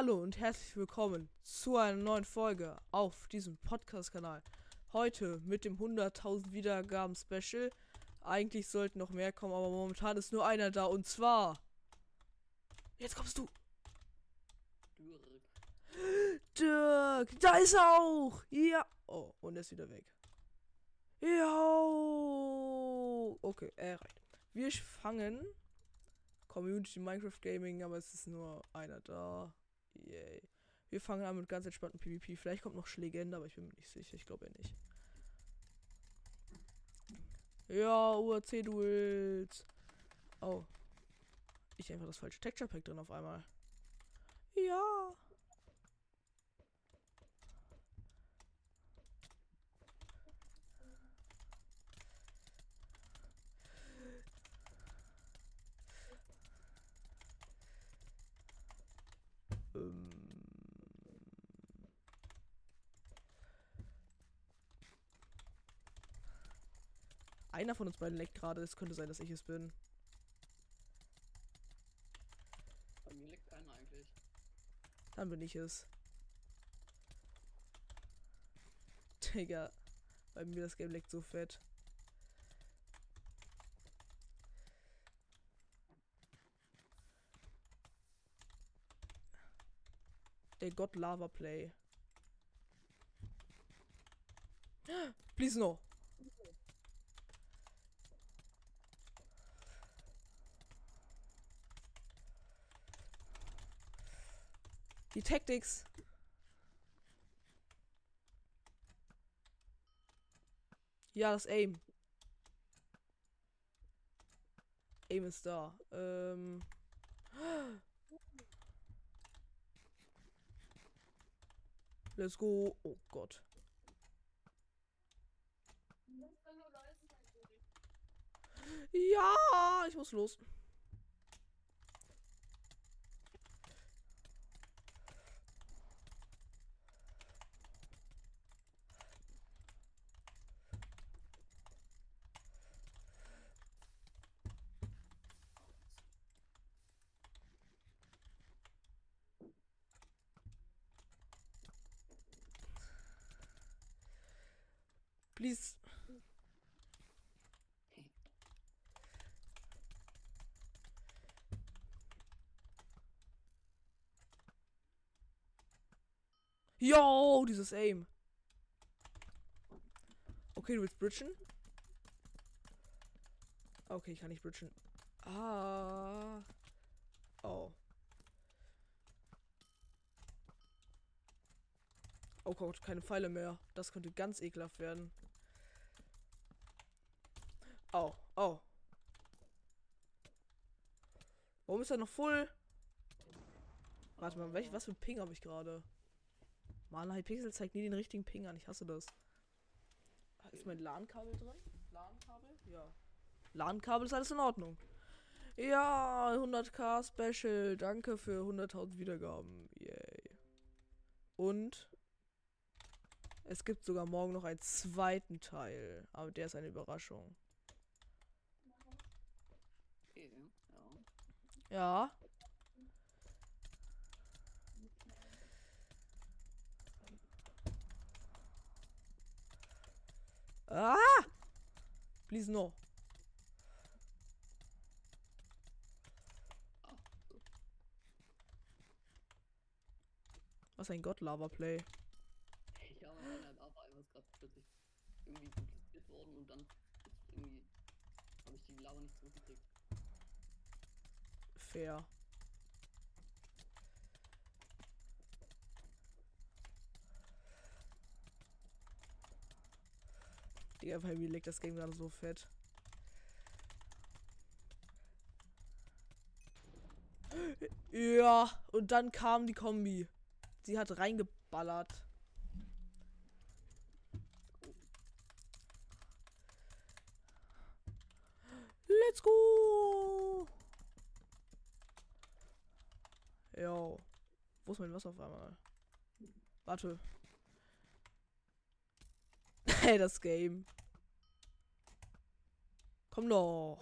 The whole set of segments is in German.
Hallo und herzlich willkommen zu einer neuen Folge auf diesem Podcast-Kanal. Heute mit dem 100.000 Wiedergaben-Special. Eigentlich sollten noch mehr kommen, aber momentan ist nur einer da und zwar. Jetzt kommst du! Dirk. Dirk! Da ist er auch! Ja! Oh, und er ist wieder weg. Ja! Okay, er reicht. Wir fangen Community Minecraft Gaming, aber es ist nur einer da. Yay. Wir fangen an mit ganz entspannten PvP. Vielleicht kommt noch Legende, aber ich bin mir nicht sicher. Ich glaube ja nicht. Ja, UAC Duels. Oh. Ich einfach das falsche Texture Pack drin auf einmal. Ja. Ähm. Einer von uns beiden leckt gerade. Es könnte sein, dass ich es bin. Bei mir liegt keiner eigentlich. Dann bin ich es. Digga. Bei mir das Game leckt so fett. Der Gott Lava Play. Please no. Die Tactics. Ja, das Aim. Aim ist da. Ähm. Let's go. Oh Gott. Ja, ich muss los. Please. Yo, dieses Aim. Okay, du willst bridgen? Okay, ich kann nicht bridgen. Ah. Oh. Oh Gott, keine Pfeile mehr. Das könnte ganz ekelhaft werden. Oh, oh. Warum ist er noch voll? Warte mal, welch, was für ein Ping habe ich gerade? Mann, Hypixel zeigt nie den richtigen Ping an. Ich hasse das. Ist mein LAN-Kabel drin? LAN-Kabel? Ja. LAN-Kabel ist alles in Ordnung. Ja, 100k Special. Danke für 100.000 Wiedergaben. Yay. Und es gibt sogar morgen noch einen zweiten Teil. Aber der ist eine Überraschung. Ja. Ah! Please no. Was ein Gott Lava Play. Ja, aber meiner Lava einfach ist gerade plötzlich irgendwie dupliziert worden und dann irgendwie habe ich die Lava nicht zurückgekriegt. Fair. Digga, bei mir liegt das Game gerade so fett. Ja, und dann kam die Kombi. Sie hat reingeballert. Let's go! Jo. Wo ist mein Wasser auf einmal? Warte geil, das Game. Komm doch.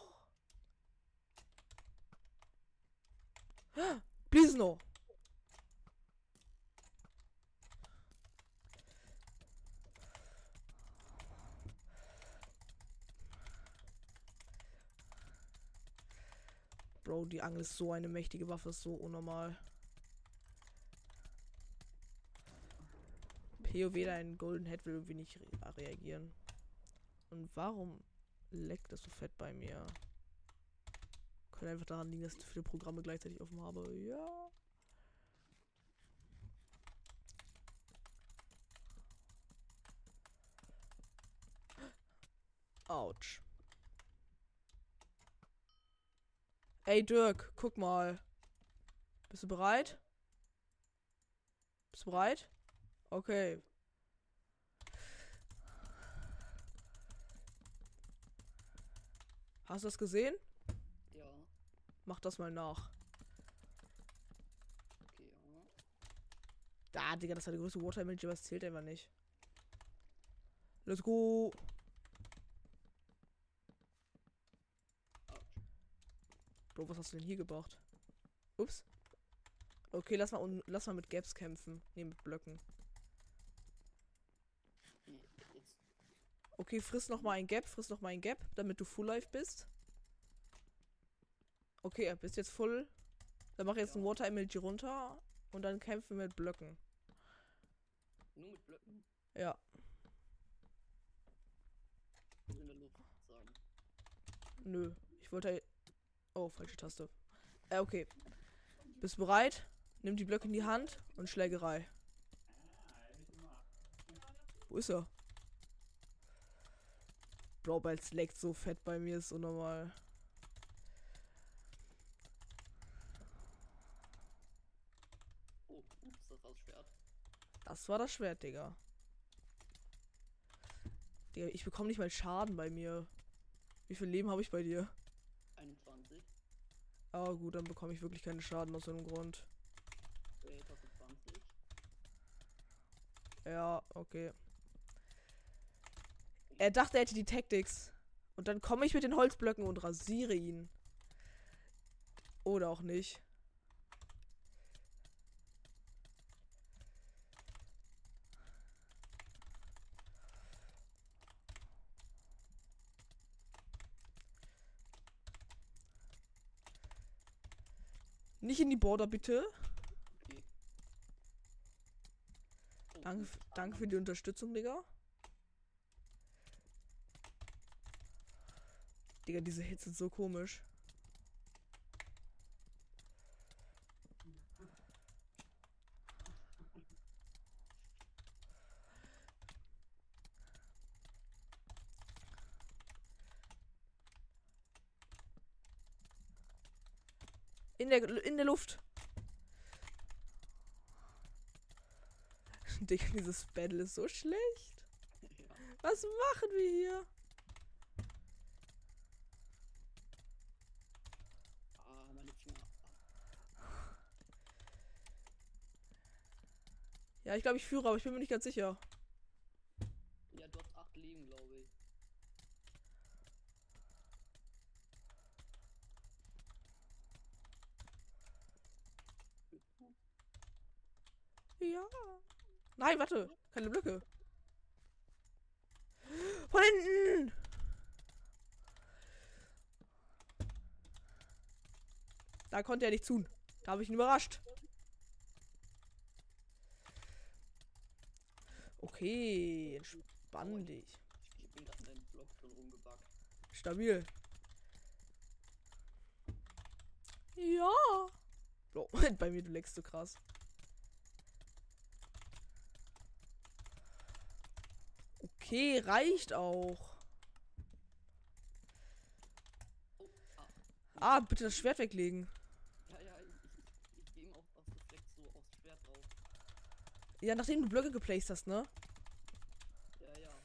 Please no. Bro, die Angel ist so eine mächtige Waffe, ist so unnormal. POW dein Golden Head will irgendwie nicht re reagieren. Und warum leckt das so fett bei mir? Könnte einfach daran liegen, dass ich zu viele Programme gleichzeitig offen habe. Ja. Autsch. Ey, Dirk, guck mal. Bist du bereit? Bist du bereit? Okay. Hast du das gesehen? Ja, Mach das mal nach. okay, ja. Da, Digga, das war der größte Watermelon, aber es zählt einfach nicht. Let's go. Bro, was hast du denn hier gebracht? Ups. Okay, lass mal, lass mal mit Gaps kämpfen. Nee, mit Blöcken. Nee, jetzt. Okay, friss noch mal ein Gap, friss noch mal ein Gap, damit du Full Life bist. Okay, er bist jetzt full. Dann mach jetzt Ja. ein Water MLG runter und dann kämpfen mit Blöcken. Nur mit Blöcken Ja. in der Luft sagen. Nö. Ich wollte. Oh, falsche Taste. Äh, okay. Bist bereit? Nimm die Blöcke in die Hand und Schlägerei. Wo ist er? Bro, weil es leckt so fett bei mir, ist unnormal. Oh, ups, das war das Schwert. Das war das Schwert, Digga. Digga, ich bekomme nicht mal Schaden bei mir. Wie viel Leben habe ich bei dir? 21. Ah, gut, dann bekomme ich wirklich keinen Schaden aus irgendeinem Grund. 20. Ja, okay. Er dachte, er hätte die Tactics. Und dann komme ich mit den Holzblöcken und rasiere ihn. Oder auch nicht. Nicht in die Border, bitte. Okay. Danke, danke für die Unterstützung, Digga. Digga, diese Hits sind so komisch. In der, in der Luft. Digga, dieses Battle ist so schlecht. Was machen wir hier? Ah, meine Finger. Ja, ich glaube, ich führe, aber ich bin mir nicht ganz sicher. Ja, du hast 8 Leben, glaube ich. Ja. Nein, warte. Keine Blöcke. Von hinten. Da konnte er nicht tun. Da habe ich ihn überrascht. Okay, entspann dich. Ich bin gerade in deinem Block schon rumgebackt. Stabil. Ja. Bro, bei mir, du leckst so krass. Okay, reicht auch. Oh. Ah, bitte das Schwert weglegen. Ja, ja, ich, ich, ich gehe ihm auch aus Reflex so aufs Schwert drauf. Ja, nachdem du Blöcke geplaced hast, ne? Ja, ja.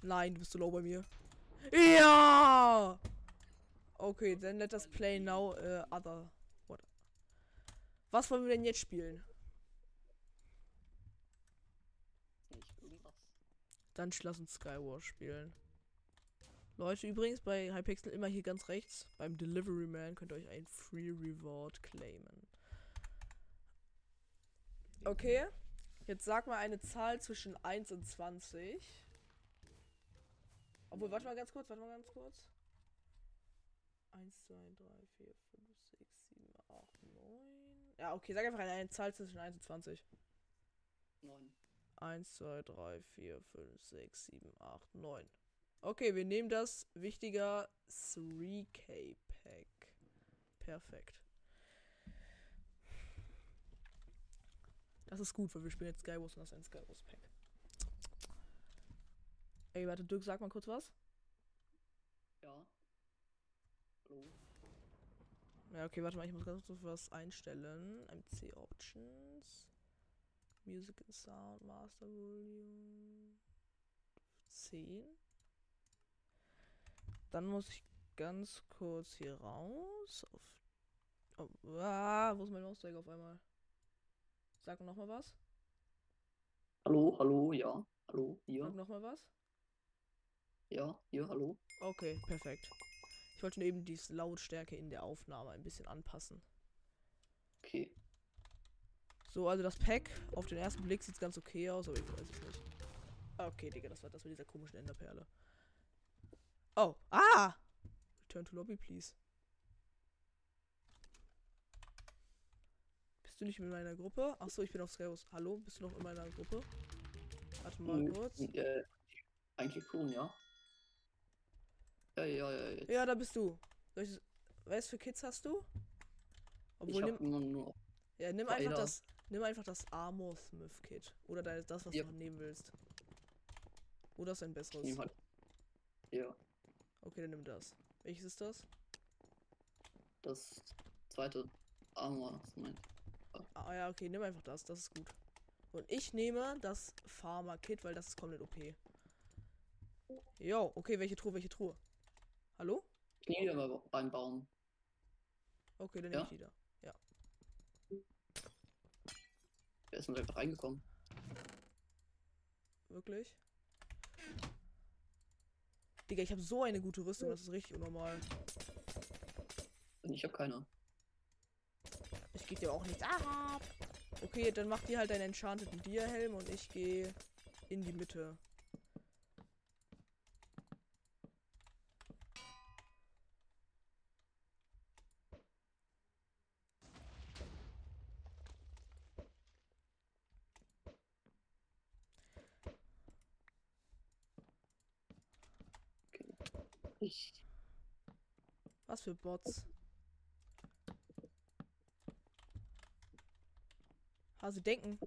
Nein, du bist so low bei mir. Ja! Okay, then let us play now uh, other. What? Was wollen wir denn jetzt spielen? Nicht irgendwas. Dann lass uns Skywars spielen. Leute, übrigens bei Hypixel immer hier ganz rechts beim Delivery Man könnt ihr euch ein Free Reward claimen. Okay, jetzt sag mal eine Zahl zwischen 1 und 20. Obwohl, warte mal ganz kurz, warte mal ganz kurz. 1, 2, 3, 4, 5, 6, 7, 8, 9. Ja, okay, sag einfach eine Zahl zwischen 1 und 20. 9. 1, 2, 3, 4, 5, 6, 7, 8, 9. Okay, wir nehmen das wichtiger 3K Pack. Perfekt. Das ist gut, weil wir spielen jetzt Skywars und das ist ein Skywars Pack. Ey, warte, Dirk, sag mal kurz was. Ja. Hallo. Ja, okay, warte mal, ich muss ganz kurz was einstellen. MC Options. Music and Sound, Master Volume 10. Dann muss ich ganz kurz hier raus. Auf, oh, ah, wo ist mein Mauszeiger auf einmal? Sag noch mal was. Hallo, hallo, ja. Hallo, hier. Sag noch mal was. Ja, hier, hallo. Okay, perfekt. Ich wollte nur eben die Lautstärke in der Aufnahme ein bisschen anpassen. Okay. So, also das Pack auf den ersten Blick sieht ganz okay aus, aber ich weiß es nicht. Okay, Digga, das war das mit dieser komischen Enderperle. Oh, ah! Return to Lobby, please. Bist du nicht in meiner Gruppe? Ach so, ich bin auf Skywars. Hallo, bist du noch in meiner Gruppe? Warte mal Hm, kurz. Äh, eigentlich schon, ja. Ja, ja, ja, jetzt. Ja, da bist du. Ich, was für Kids hast du? ich Obwohl, hab nimm, nur, nur ja, nimm einfach das, nimm einfach das Armor Smith Kit. Oder das, was Ja. du nehmen willst. Oder ist ein ich besseres? halt. Ja, Okay, dann nimm das. Welches ist das? das zweite Armor. Ah ja, okay, nimm einfach das. Das ist gut. Und ich nehme das Farmer Kit, weil das ist komplett OP. Jo, okay, welche Truhe, welche Truhe? Hallo? Ich nehme aber beim Baum. Okay, dann nehme Ja? ich die da. Wer ist denn einfach reingekommen? Wirklich? Digga, ich habe so eine gute Rüstung, das ist richtig unnormal. Und ich habe keine. Ich geh dir auch nichts ab. Okay, dann mach dir halt deinen enchanteten Dia-Helm und ich gehe in die Mitte. Ich. Was für Bots? Ah, sie denken.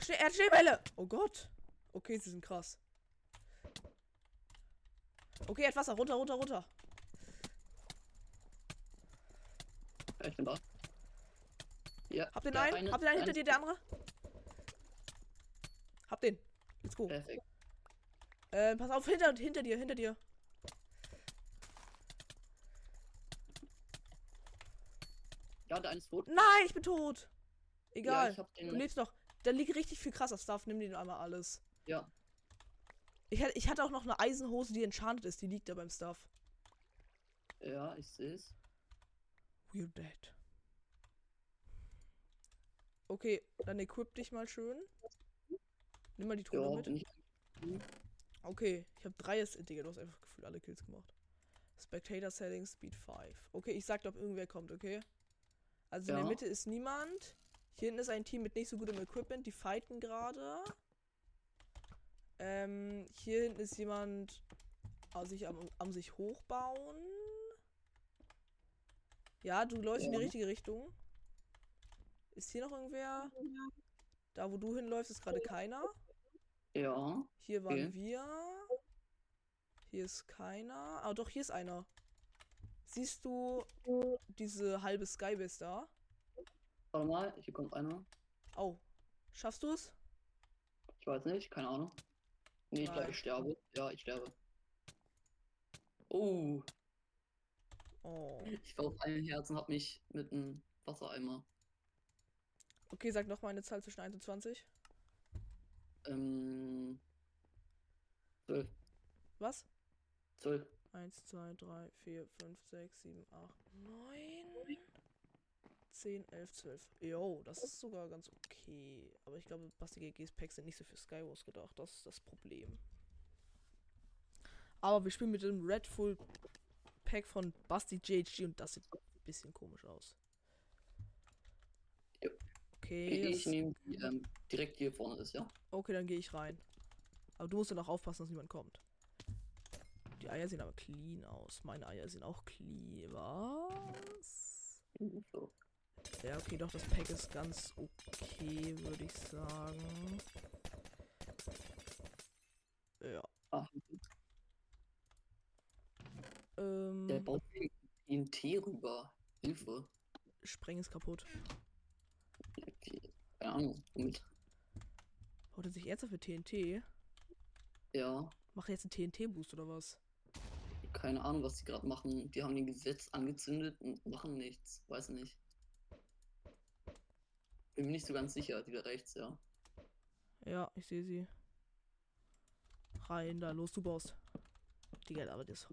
Schnee, er hat Schneebälle! Oh Gott. Okay, sie sind krass. Okay, er hat Wasser. Runter, runter, runter. Ich bin da. Ja. Hab den einen. eine- Hab den einen hinter dir, der andere. Hab den. Let's go. Perfekt. Äh, pass auf, hinter, hinter dir, hinter dir. Ja, der eine ist tot. Nein, ich bin tot. Ja, Egal. hab du lebst noch. Da liegt richtig viel krasser Stuff. Nimm den einmal alles. Ja, Ich, hatte- ich hatte auch noch eine Eisenhose, die enchanted ist. Die liegt da beim Stuff. ja, ich sehe es. We're dead. Okay, dann equip dich mal schön. Nimm mal die Truhe Ja, mit. Okay, ich habe drei. Ist, Digga, du hast einfach gefühlt alle Kills gemacht. Spectator Settings, Speed 5. Okay, ich sag, ob irgendwer kommt, okay? Also in der Ja. Mitte ist niemand. Hier hinten ist ein Team mit nicht so gutem Equipment. Die fighten gerade. Ähm, hier hinten ist jemand am sich, am, am sich hochbauen. Ja, du läufst in die Ja. richtige Richtung. Ist hier noch irgendwer? Da, wo du hinläufst, ist gerade keiner. Ja, Hier waren Okay. wir. Hier ist keiner. Ah, doch, hier ist einer. Siehst du diese halbe Skybase da? warte mal, hier kommt einer. Oh. Schaffst du es? Ich weiß nicht, keine Ahnung. Nee, ich glaube, ich sterbe. Ja, ich sterbe. Oh, Oh. ich war auf einem Herz und hab mich mit einem Wassereimer. Okay, sag noch mal eine Zahl zwischen 1 und 20. Ähm. 12. Was? 12. 1, 2, 3, 4, 5, 6, 7, 8, 9, 10, 11, 12. Jo, das ist sogar ganz okay. Aber ich glaube, Basti GG's Packs sind nicht so für Skywars gedacht. Das ist das Problem. Aber wir spielen mit dem Red Full Pack von Basti JHG und das sieht ein bisschen komisch aus. Jo. Okay, Ich, nehme die ähm, direkt hier vorne ist, ja? okay, dann gehe ich rein. Aber du musst dann auch aufpassen, dass niemand kommt. Die Eier sehen aber clean aus. Meine Eier sehen auch clean. Was? Ja, okay, doch, das Pack ist ganz okay, würde ich sagen. Ja. Ah, Ähm, der baut TNT rüber. Hilfe. Spreng ist kaputt. Okay. Keine Ahnung. Womit? Haut er sich ernsthaft für TNT? Ja. Macht er jetzt einen TNT-Boost oder was? Keine Ahnung, was die gerade machen. Die haben den Gesetz angezündet und machen nichts. Weiß nicht. Bin mir nicht so ganz sicher. Die da rechts, ja. Ja, ich sehe sie. Rein, da, los, du baust. Digga, aber das.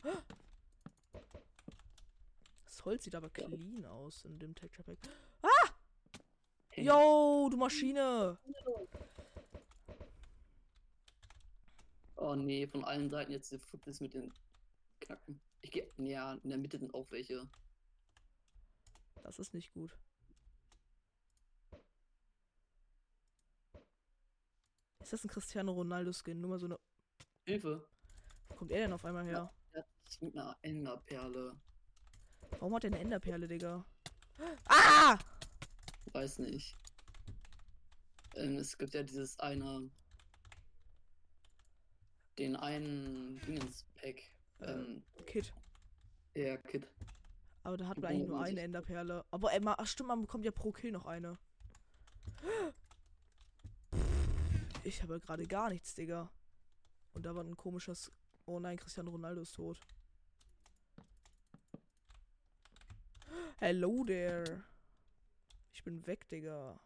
Das Holz sieht aber clean aus in dem Texture Pack. Hey. Yo, du Maschine! Oh nee, von allen Seiten jetzt diese Footlis mit den Knacken. Ich gehe. Ja, in der Mitte sind auch welche. Das ist nicht gut. Ist das ein Cristiano Ronaldo-Skin? Nur mal so eine. Hilfe! Wo kommt er denn auf einmal her? Der hat sich mit einer Enderperle. Warum hat er eine Enderperle, Digga? Ah! Weiß nicht. Ähm, es gibt ja dieses eine. Den einen Dingens-Pack. Äh, Ähm, Kid. der Kid. Aber da hat man eigentlich nur eine Enderperle. Aber ey, ma- ach stimmt, man bekommt ja pro Kill noch eine. Ich habe gerade gar nichts, Digga. Und da war ein komisches. Oh nein, Cristiano Ronaldo ist tot. Hello there. Ich bin weg, Digga.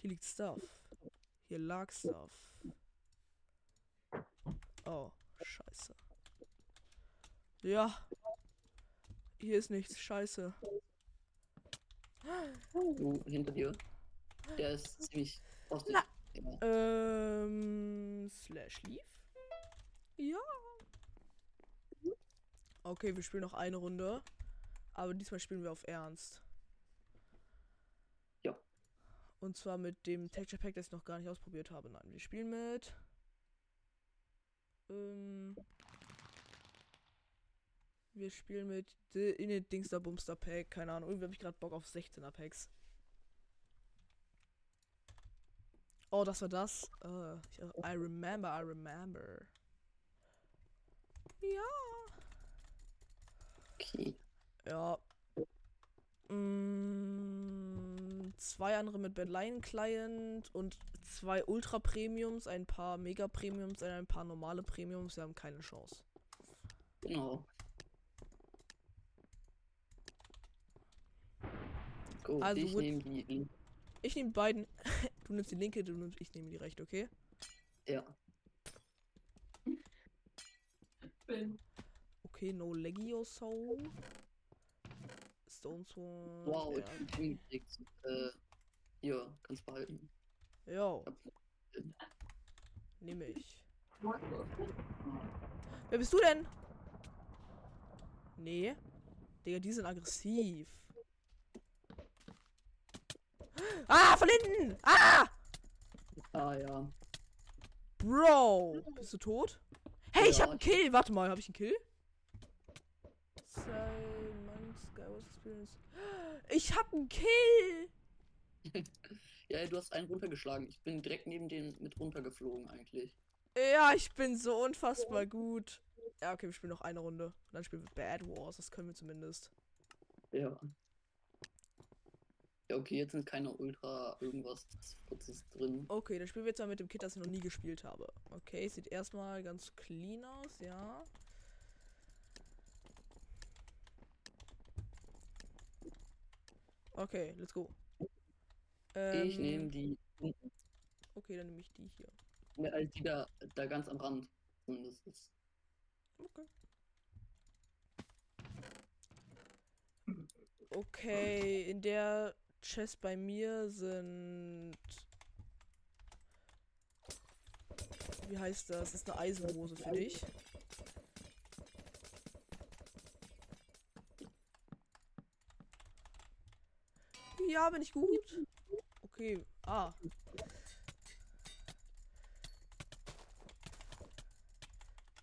Hier liegt Stuff. Hier lag Stuff. Oh, scheiße. Ja. Hier ist nichts. Scheiße. Du hinter dir. Der ist ziemlich frostig. Na. Ja. Ähm. Slash Leaf? Ja. Okay, wir spielen noch eine Runde. Aber diesmal spielen wir auf Ernst. Ja. Und zwar mit dem Texture Pack, das ich noch gar nicht ausprobiert habe. Nein, wir spielen mit. Ähm. Wir spielen mit The Init Dingster Bumster Pack. Keine Ahnung. Irgendwie habe ich gerade Bock auf 16er Packs. Oh, das war das. Ich, I remember, I remember. Ja. Okay. Ja. Mm, zwei andere mit Bedline Client und zwei Ultra Premiums, ein paar Mega Premiums, und ein paar normale Premiums. Wir haben keine Chance. Genau. Gut, Also ich nehme die. Ich nehme beiden. Du nimmst die linke, du nimmst, ich nehme die rechte, okay? Ja. Okay, no Legio so. Stone Sword. Wow, ja. ich bin hingekriegt. Äh, hier, kannst behalten. Jo, nehme ich. Wer bist du denn? Nee. Digga, die sind aggressiv. Ah, von hinten! Ah! Ah ja. Bro! Bist du tot? Hey, ich Ja, hab einen ich- Kill! Warte mal, hab ich einen Kill? Simon Skywars Experience. Ich hab einen Kill! Ja, du hast einen runtergeschlagen. Ich bin direkt neben den mit runtergeflogen eigentlich. Ja, ich bin so unfassbar gut. Ja, okay, wir spielen noch eine Runde. Und dann spielen wir Bad Wars. Das können wir zumindest. Ja. Ja, okay, jetzt sind keine Ultra irgendwas Futzes drin. Okay, dann spielen wir jetzt mal mit dem Kit, das ich noch nie gespielt habe. Okay, sieht erstmal ganz clean aus, ja. Okay, let's go. ich Ähm, nehme die, Okay, dann nehme ich die hier. ne, also die da, da ganz am Rand. zumindest ist. Okay. Okay, in der Chest bei mir sind. Wie heißt das? Das ist eine Eisenhose für dich. Ja, bin ich gut. Okay. Ah.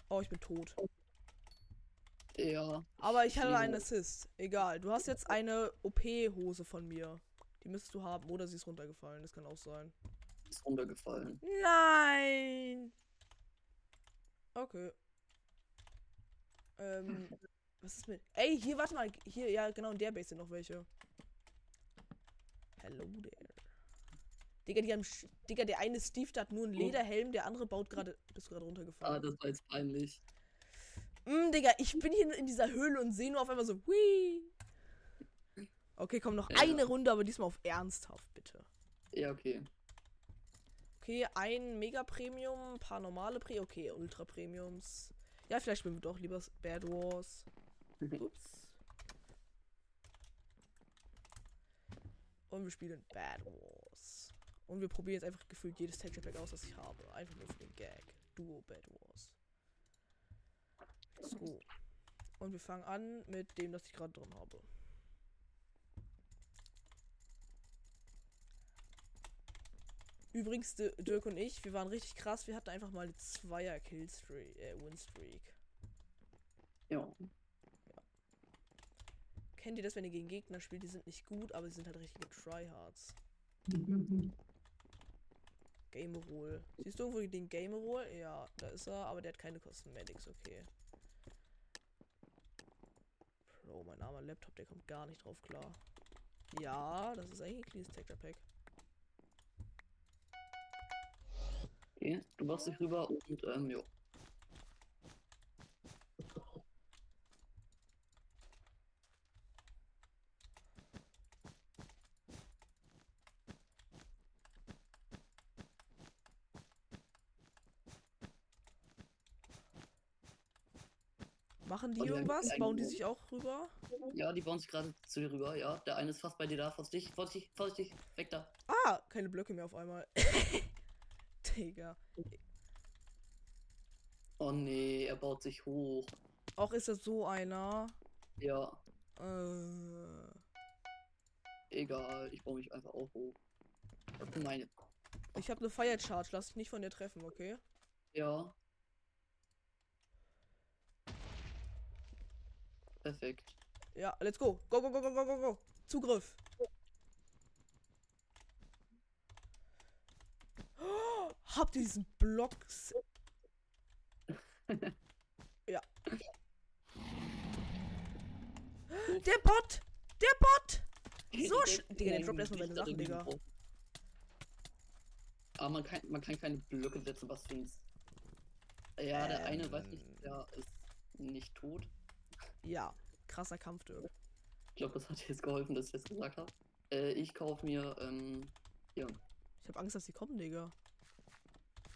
Oh, ich bin tot. Ja. Aber ich hatte Schwierig. einen Assist. Egal. Du hast jetzt eine OP-Hose von mir. Die müsstest du haben. Oder sie ist runtergefallen. Das kann auch sein. Ist runtergefallen. Nein! Okay. Ähm, was ist mit. Ey, hier, warte mal. Hier, ja, genau, in der Base sind noch welche. Hello there. Digga, die haben. Digga, der eine Steve, der hat nur einen Lederhelm, der andere baut gerade. Bist du gerade Ah, runtergefallen? das war jetzt peinlich. Mm, Digga, ich bin hier in dieser Höhle und sehe nur auf einmal so. Hui. Okay, komm, noch Ja. eine Runde, aber diesmal auf ernsthaft, bitte. Ja, okay. Okay, ein Mega Premium, ein paar normale Pre. Okay, Ultra Premiums. Ja, vielleicht spielen wir doch lieber Bad Wars. Ups. Und wir spielen Bad Wars. Und wir probieren jetzt einfach gefühlt jedes Texture Pack aus, das ich habe. Einfach nur für den Gag. Duo Bad Wars. So. Und wir fangen an mit dem, das ich gerade drin habe. Übrigens, Di- Dirk und ich, wir waren richtig krass. Wir hatten einfach mal eine Zweier Killstreak, äh, Winstreak. Ja. Kennt ihr das, wenn ihr gegen Gegner spielt? Die sind nicht gut, aber sie sind halt richtige Tryhards. Game Roll. Siehst du irgendwo den Game Roll? Ja, da ist er, aber der hat keine Cosmetics, okay. Bro, mein armer Laptop, der kommt gar nicht drauf klar. Ja, das ist eigentlich ein cleanes Texture Pack. Okay, du machst dich rüber und ähm, jo. Machen die haben irgendwas? Bauen die sich auch rüber? Ja, die bauen sich gerade zu dir rüber, ja. Der eine ist fast bei dir da, vorsichtig, vorsichtig, vorsichtig, weg da. Ah, keine Blöcke mehr auf einmal. Digga. Oh nee, er baut sich hoch. Auch ist das so einer. Ja, Äh, egal, ich baue mich einfach auch hoch. Meine. ich habe eine Fire Charge, lass dich nicht von dir treffen, okay? Ja. Perfekt. Ja, let's go. Go, go, go, go, go, go, go. Zugriff. Oh, habt ihr diesen Block? s- ja. Der Bot! Der Bot! So sch- Digga, der droppt erstmal seine Sachen, Digga. Aber man kann, man kann keine Blöcke setzen, was für ein. Ja, der eine, weiß nicht, Ähm. der ist nicht tot. Ja, krasser Kampf, Dirk. Ich glaube, das hat dir jetzt geholfen, dass ich das gesagt habe. Äh, ich kaufe mir, ähm, ja, Ich hab Angst, dass die kommen, Digga.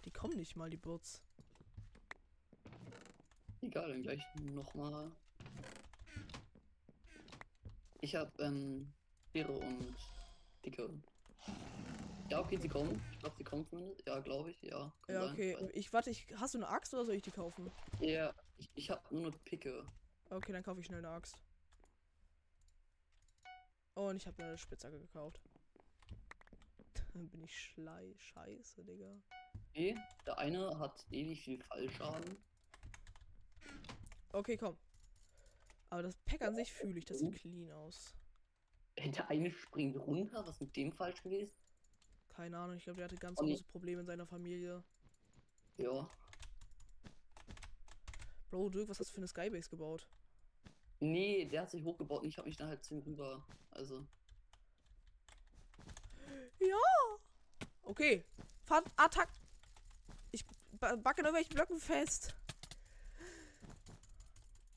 Die kommen nicht mal, die Bots. egal, dann gleich nochmal. Ich habe, ähm, Beere und Dicke. Ja, okay, sie kommen. Ich glaube, sie kommen zumindest. Ja, glaube ich, ja. Ja, okay. Ich warte, ich, hast du eine Axt oder soll ich die kaufen? Ja, ich, ich habe nur eine Picke. Okay, dann kaufe ich schnell eine Axt. Und ich habe eine Spitzhacke gekauft. Dann bin ich schlei. Scheiße, Digga. Okay, der eine hat ewig viel Fallschaden. Okay, komm. Aber das Pack an sich fühle ich, das sieht clean aus. Äh, Der eine springt runter, was mit dem falsch gewesen? Keine Ahnung, ich glaube, der hatte ganz Oh, nee. große Probleme in seiner Familie. Ja. Bro, Dirk, was hast du für eine Skybase gebaut? Nee, der hat sich hochgebaut und ich habe mich dann halt zu ihm rüber. Also. Ja. Okay. Fahrt Attack. Ich ba- backe in irgendwelchen Blöcken fest.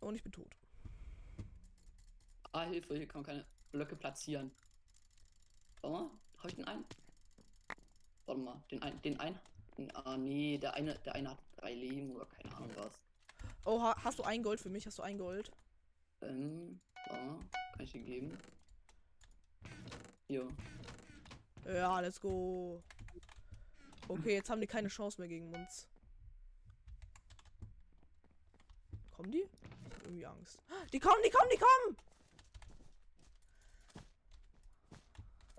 Und ich bin tot. Ah, Hilfe, hier kann man keine Blöcke platzieren. Warte mal, habe ich den einen? Warte mal, den einen, den einen. Ah, nee, der eine, der eine hat drei Leben oder keine Ahnung was. Oh, ha hast du ein Gold für mich? Hast du ein Gold? Ähm, mal, kann ich dir geben? Hier. Ja, let's go. Okay, jetzt haben die keine Chance mehr gegen uns. Kommen die? Ich hab irgendwie Angst. Die kommen, die kommen, die kommen!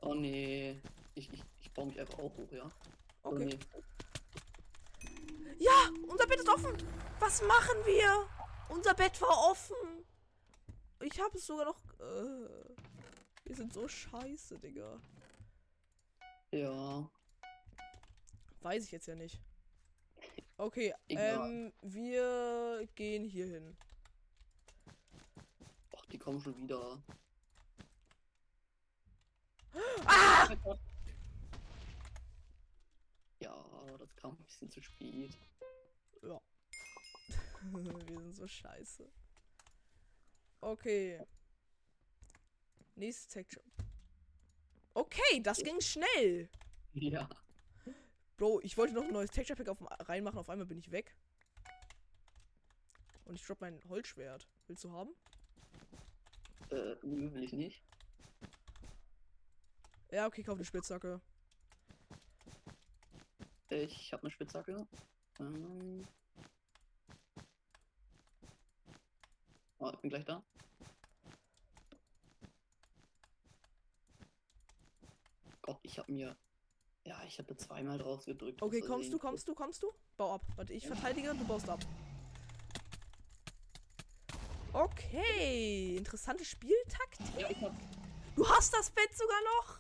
Oh nee. Ich, ich, ich baue mich einfach auch hoch, ja? Oh, Okay. nee. Ja, unser Bett ist offen. Was machen wir? Unser Bett war offen. Ich habe es sogar noch. Äh, wir sind so scheiße, Digga. Ja. Weiß ich jetzt ja nicht. Okay, ähm, wir gehen hier hin. Ach, die kommen schon wieder. Ah! Ja, das kam ein bisschen zu spät. Ja. wir sind so scheiße. Okay. Nächstes Texture. Okay, das ging schnell. Ja. Bro, ich wollte noch ein neues Texture Pack auf, reinmachen, auf einmal bin ich weg. Und ich drop mein Holzschwert. Willst du haben? Äh, will ich nicht. Ja, okay, kauf die Spitzhacke. Ich habe eine Spitzhacke. Ähm. Oh, ich bin gleich da. Gott, ich habe mir. Ja, ich habe zweimal drauf gedrückt. Okay, kommst du, kommst du, kommst du? Bau ab. Warte, ich verteidige, du baust ab. Okay, interessante Spieltaktik. Ja, ich hab. Du hast das Bett sogar noch.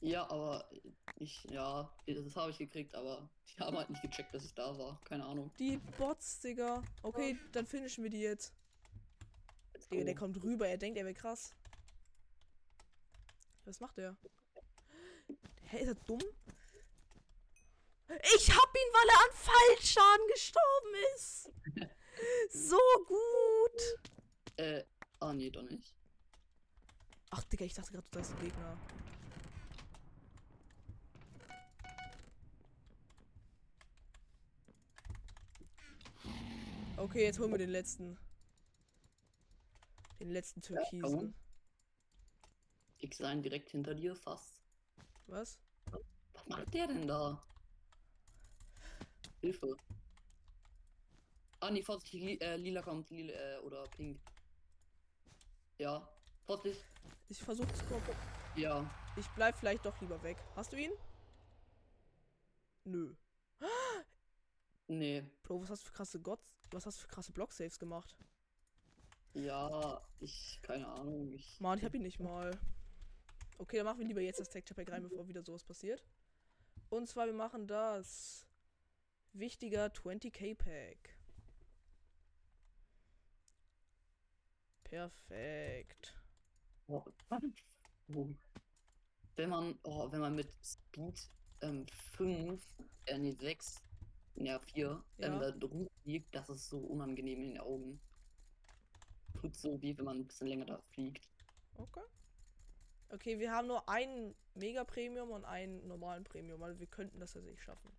Ja, aber ich. Ja, das habe ich gekriegt, aber die haben halt nicht gecheckt, dass ich da war. Keine Ahnung. Die Bots, Digga. Okay, dann finishen wir die jetzt. Digga, der go. kommt rüber, er denkt, er wäre krass. Was macht der? Hä, ist er dumm? Ich hab ihn, weil er an Fallschaden gestorben ist. So gut. Äh, ah, nee, doch nicht. Ach, Digga, ich dachte gerade, du hast einen Gegner. Okay, jetzt holen wir den letzten. Den letzten Türkisen. warum? Ich sein direkt hinter dir fast. Was? Was macht der denn da? Hilfe. Ah, nee, vorsichtig, äh, lila kommt, lila, äh, oder pink. Ja, vorsichtig. Ich versuche zu gucken. Ja, Ich bleib vielleicht doch lieber weg. Hast du ihn? Nö. nee. Bro, was hast du für krasse Gott, was hast du für krasse Block-Saves gemacht? Ja, ich, keine Ahnung, ich. Mann, ich hab ihn nicht mal. Okay, dann machen wir lieber jetzt das Texture Pack rein, bevor wieder sowas passiert. Und zwar, wir machen das wichtiger 20k Pack. Perfekt. Oh, oh. Wenn man, oh, wenn man mit Speed ähm, 5, äh, nee, 6, ja, 4, Ja. ähm, da drüber fliegt, das ist so unangenehm in den Augen. Tut so wie wenn man ein bisschen länger da fliegt. Okay. Okay, wir haben nur einen Mega Premium und einen normalen Premium, weil wir könnten das ja nicht schaffen.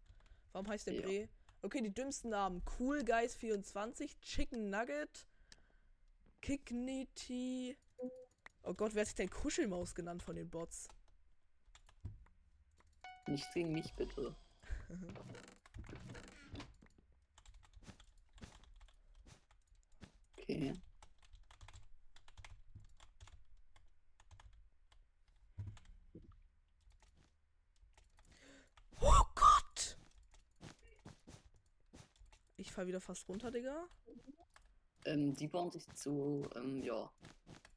Warum heißt der Ja. Bre? Okay, die dümmsten Namen. Cool Guys 24, Chicken Nugget, Kicknity. Oh Gott, wer hat sich denn Kuschelmaus genannt von den Bots? Nicht gegen mich, bitte. Okay. Oh Gott! Ich fall wieder fast runter, Digga. Ähm, die bauen sich zu, ähm, ja.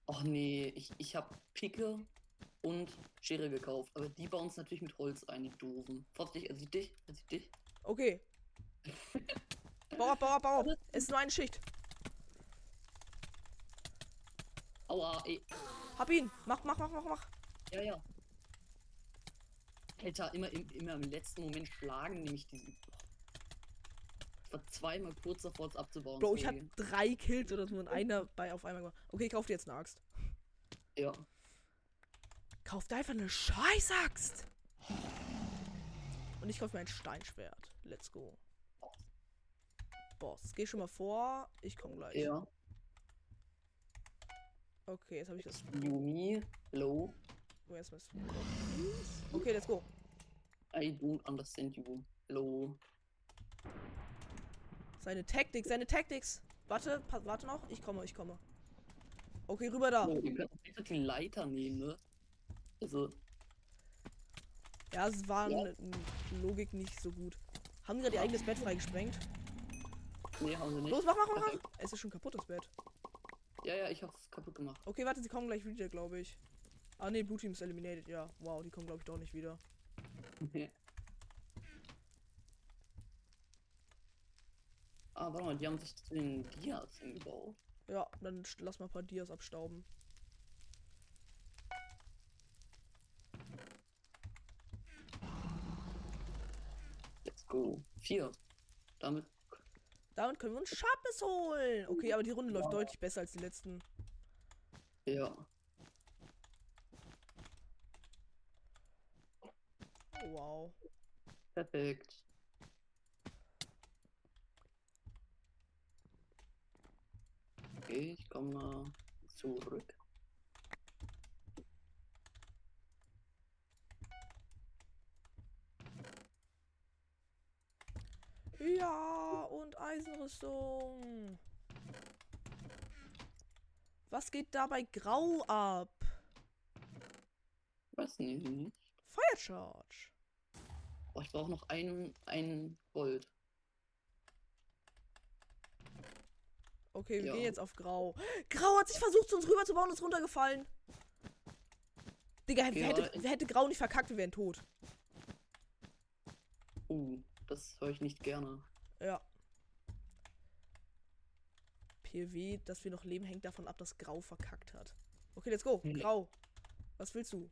Ach nee, ich, ich habe Picke und Schere gekauft, aber die bauen es natürlich mit Holz ein, die Doofen. Vorsichtig, er sieht dich, er sieht dich. Okay. Bau bau bau. Es ist nur eine Schicht. Aua, ey. Hab ihn. Mach, mach, mach, mach, mach. Ja, ja. Alter, immer im, immer im letzten Moment schlagen nämlich diesen. War zweimal kurz davor, es abzubauen. Bro, ich hab drei Kills oder so und einer bei auf einmal gemacht. Okay, kauf dir jetzt eine Axt. Ja. Kauf dir einfach eine Scheißaxt. Und ich kauf mir ein Steinschwert. Let's go. Boss, geh schon mal vor. Ich komm gleich. Ja. Okay, jetzt habe ich das. Yumi, my Okay, let's go. I don't understand you. Hello. Seine Taktik, seine Taktiks. Warte, warte noch. Ich komme, ich komme. Okay, rüber da. Oh, ihr könnt bitte die Leiter nehmen, ne? Also, Ja, es war Ja. in Logik nicht so gut. Haben die gerade ihr eigenes Bett freigesprengt? nee, haben sie nicht. Los, mach, mach, mach, mach. Es ist schon kaputt, das Bett. Ja, ja, ich hab's kaputt gemacht. Okay, warte, sie kommen gleich wieder, glaube ich. Ah, ne, Blue Team ist eliminated. Ja, wow, die kommen, glaube ich, doch nicht wieder. ah, warte mal, die haben sich zu den Dias hingebaut. Ja, dann lass mal ein paar Dias abstauben. Let's go. Vier. Damit. Damit können wir uns Sharpness holen. Okay, aber die Runde läuft deutlich besser als die letzten. Ja. Wow. Perfekt. Okay, ich komme mal zurück. Ja, und Eisenrüstung. Was geht da bei Grau ab? Weiß nicht. Fire Charge. Oh, ich brauche noch ein, ein Gold. Okay, wir Ja. gehen jetzt auf Grau. Grau hat sich versucht, zu uns rüberzubauen und ist runtergefallen. Digga, wer, hätte, hätte Grau nicht verkackt, wir wären tot. Uh, das höre ich nicht gerne. Ja. PW, dass wir noch leben, hängt davon ab, dass Grau verkackt hat. Okay, let's go. Nee. Grau. Was willst du?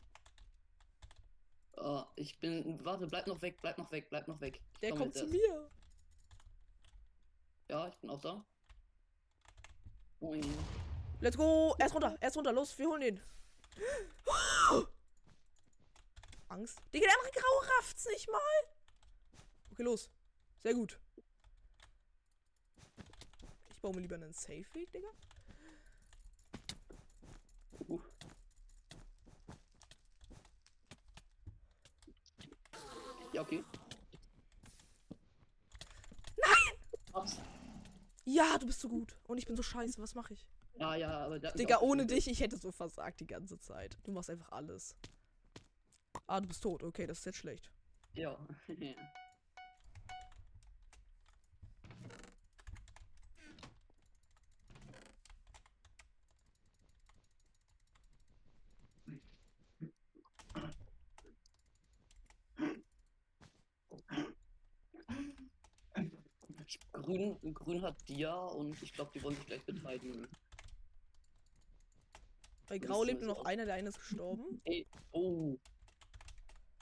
Uh, ich bin. Warte, bleib noch weg, bleib noch weg, bleib noch weg. Ich Der komm kommt zu mir. Ja, ich bin auch da. Ui. Let's go. Er ist runter. Er ist runter. Los, wir holen ihn. Angst. Digga, der andere Grau rafft's nicht mal. Okay, los. Sehr gut. Ich baue mir lieber einen Safe-Weg, Digga. Uh. Ja, okay. Nein! Was? Ja, du bist so gut. Und ich bin so scheiße. Was mache ich? Ja, ja, aber da Digga, ohne dich, ich hätte so versagt die ganze Zeit. Du machst einfach alles. Ah, du bist tot. Okay, das ist jetzt schlecht. Ja. Ich- Grün, Grün hat Dia und ich glaube, die wollen sich gleich betreiben. Bei Grau lebt nur noch einer, der eine ist gestorben. Ey, oh.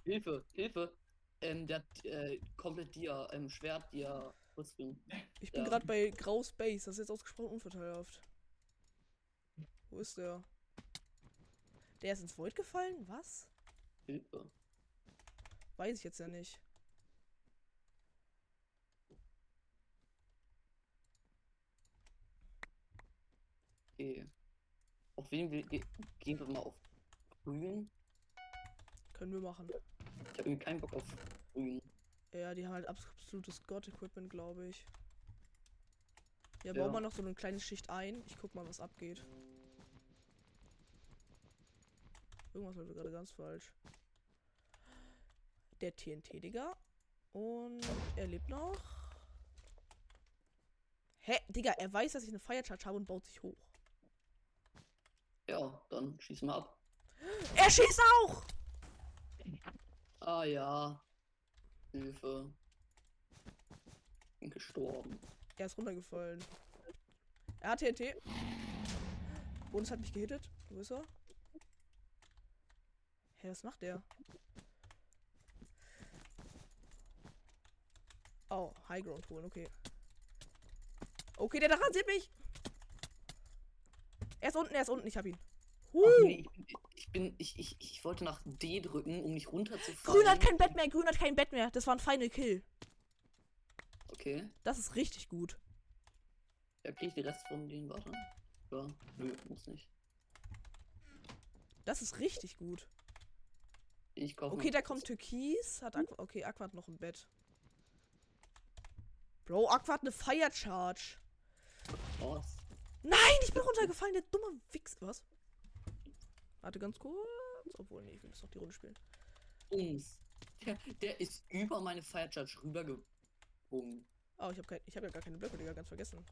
Hilfe, Hilfe. Ähm, der hat äh, komplett Dia, ähm, Schwert, Dia, Rüstung. Ich bin Ja. gerade bei Grau Space. Das ist jetzt ausgesprochen unvorteilhaft. Wo ist der? Der ist ins Void gefallen? Was? Hilfe. Weiß ich jetzt ja nicht. Okay. Auf wen ge gehen wir mal auf Grün? Können wir machen. Ich habe irgendwie keinen Bock auf Grün. Ja, die haben halt absolutes God-Equipment, glaube ich. Ja, Ja. bauen wir noch so eine kleine Schicht ein. Ich guck mal, was abgeht. Irgendwas läuft gerade ganz falsch. Der TNT, Digga. Und er lebt noch. Hä? Digga, er weiß, dass ich eine Fire Charge habe und baut sich hoch. Ja, dann schießen wir ab. Er schießt auch! Ah ja. Hilfe. Bin gestorben. Er ist runtergefallen. Er hat TNT. Und es hat mich gehittet. Wo ist er? Hä, was macht der? Oh, High Ground holen, okay. Okay, der da rasiert mich. Er ist unten, er ist unten, ich hab ihn. Huh. Nee, ich, bin- ich bin. Ich, ich, ich wollte nach D drücken, um nicht runterzufallen. Grün hat kein Bett mehr, Grün hat kein Bett mehr. Das war ein Final Kill. Okay. Das ist richtig gut. Ja, krieg ich die Rest von denen, warte. Ja, nö, muss nicht. Das ist richtig gut. Ich kaufe Okay, da kommt Türkis. Hat Aqua okay, Aqua hat noch ein Bett. Bro, Aqua hat eine Fire Charge. Was? Nein, ich bin runtergefallen, der dumme Wichs. Was? Warte ganz kurz. Obwohl, nee, ich will jetzt noch die Runde spielen. Uns. Der, der ist über meine Fire Charge rübergebogen. Oh, ich habe kein, ich hab ja gar keine Blöcke, Digga, ganz vergessen.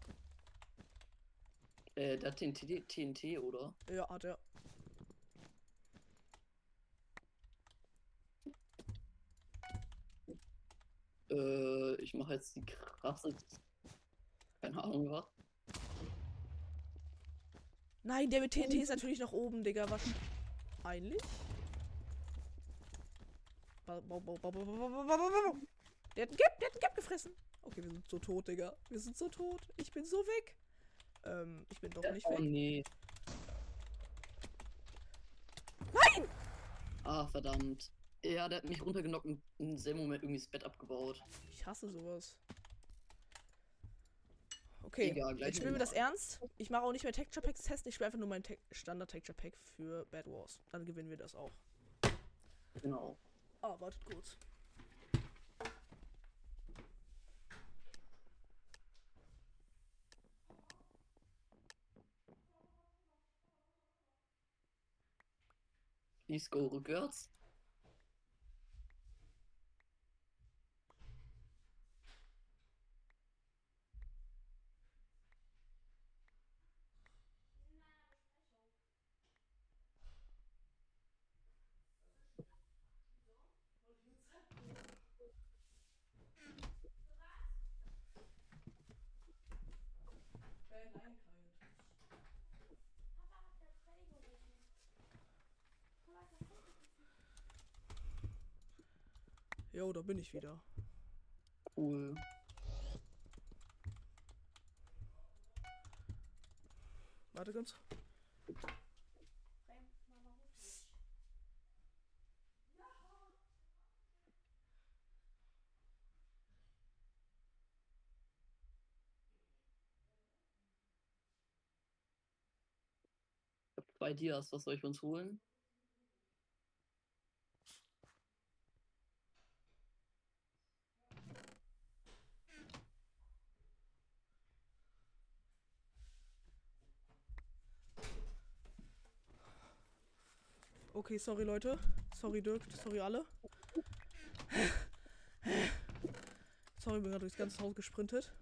Äh, der hat TNT, TNT, oder? Ja, hat er. Äh, ich mache jetzt die krasse. Keine Ahnung was. Nein, der mit TNT ist natürlich nach oben, Digga. Wahrscheinlich. Der hat einen Gap, der hat einen Gap gefressen. Okay, wir sind so tot, Digga. Wir sind so tot. Ich bin so weg. Ähm, ich bin doch nicht weg. Oh nee. Nein! Ah, verdammt. Ja, der hat mich runtergenockt und in selben Moment irgendwie das Bett abgebaut. Ich hasse sowas. Okay, Egal, jetzt spielen wir das ernst. Ich mache auch nicht mehr Texture Packs testen. Ich spiele einfach nur mein Te Standard Texture Pack für Bad Wars. Dann gewinnen wir das auch. Genau. Ah, wartet kurz. Please go rückwärts. Da bin ich wieder. Cool. Warte ganz. Zwei Dias. Was soll ich uns holen? Okay, sorry Leute. Sorry Dirk, sorry alle. Sorry, bin gerade durchs ganze Haus gesprintet.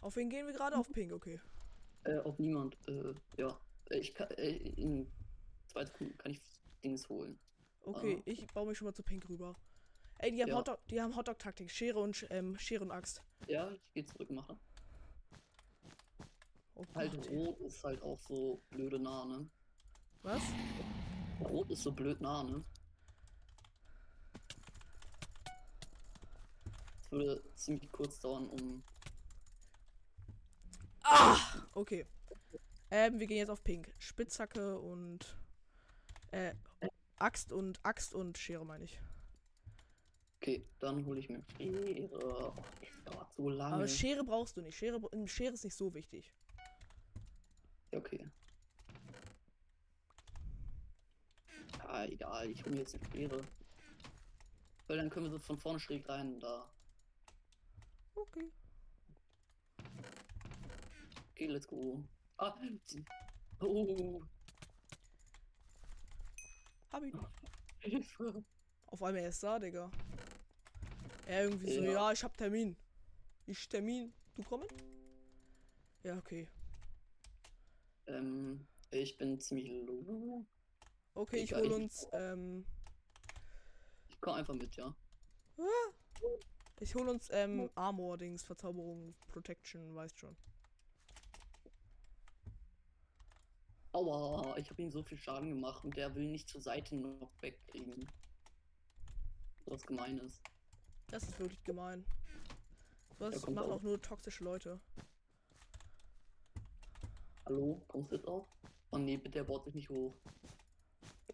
Auf wen gehen wir gerade? Auf Pink, okay. Äh, auf niemand. Äh, ja. Ich kann, äh, in zwei Sekunden kann ich Dings holen. Okay, Ah. ich baue mich schon mal zu Pink rüber. Ey, die haben Ja. Hotdog, die haben Hotdog-Taktik. Schere und ähm, Schere und Axt. Ja, ich geh zurück machen. Oh Halt. Rot ist halt auch so blöde nah, ne? Was? Rot ist so blöd nah, ne? Es würde ziemlich kurz dauern, um. Ah! Okay. Ähm, wir gehen jetzt auf Pink. Spitzhacke und äh, Axt und Axt und Schere meine ich. Okay, dann hole ich mir Schere. Oh, so lange. Aber Schere brauchst du nicht. Schere, Schere ist nicht so wichtig. Okay. Ja, egal, ich hole mir jetzt eine Schere. Weil dann können wir so von vorne schräg rein da. Okay. Okay, let's go. Ah, oh, Hab ich. Hilfe. Auf einmal er ist da, Digga. Er irgendwie so, Ja. ja, ich hab Termin. Ich Termin. Du kommen? Ja, okay. Ähm, ich bin ziemlich low. Okay, ich Egal, hol ich- uns, ähm, Ich komm einfach mit, ja. ich hol uns, ähm, Armor-Dings, Verzauberung, Protection, weißt schon. Aua, ich habe ihm so viel Schaden gemacht und der will nicht zur Seite noch wegkriegen. Was gemein ist. Das ist wirklich gemein. Was machen auch. auch nur toxische Leute. Hallo, kommst du jetzt auch? Oh nee, bitte, er baut sich nicht hoch.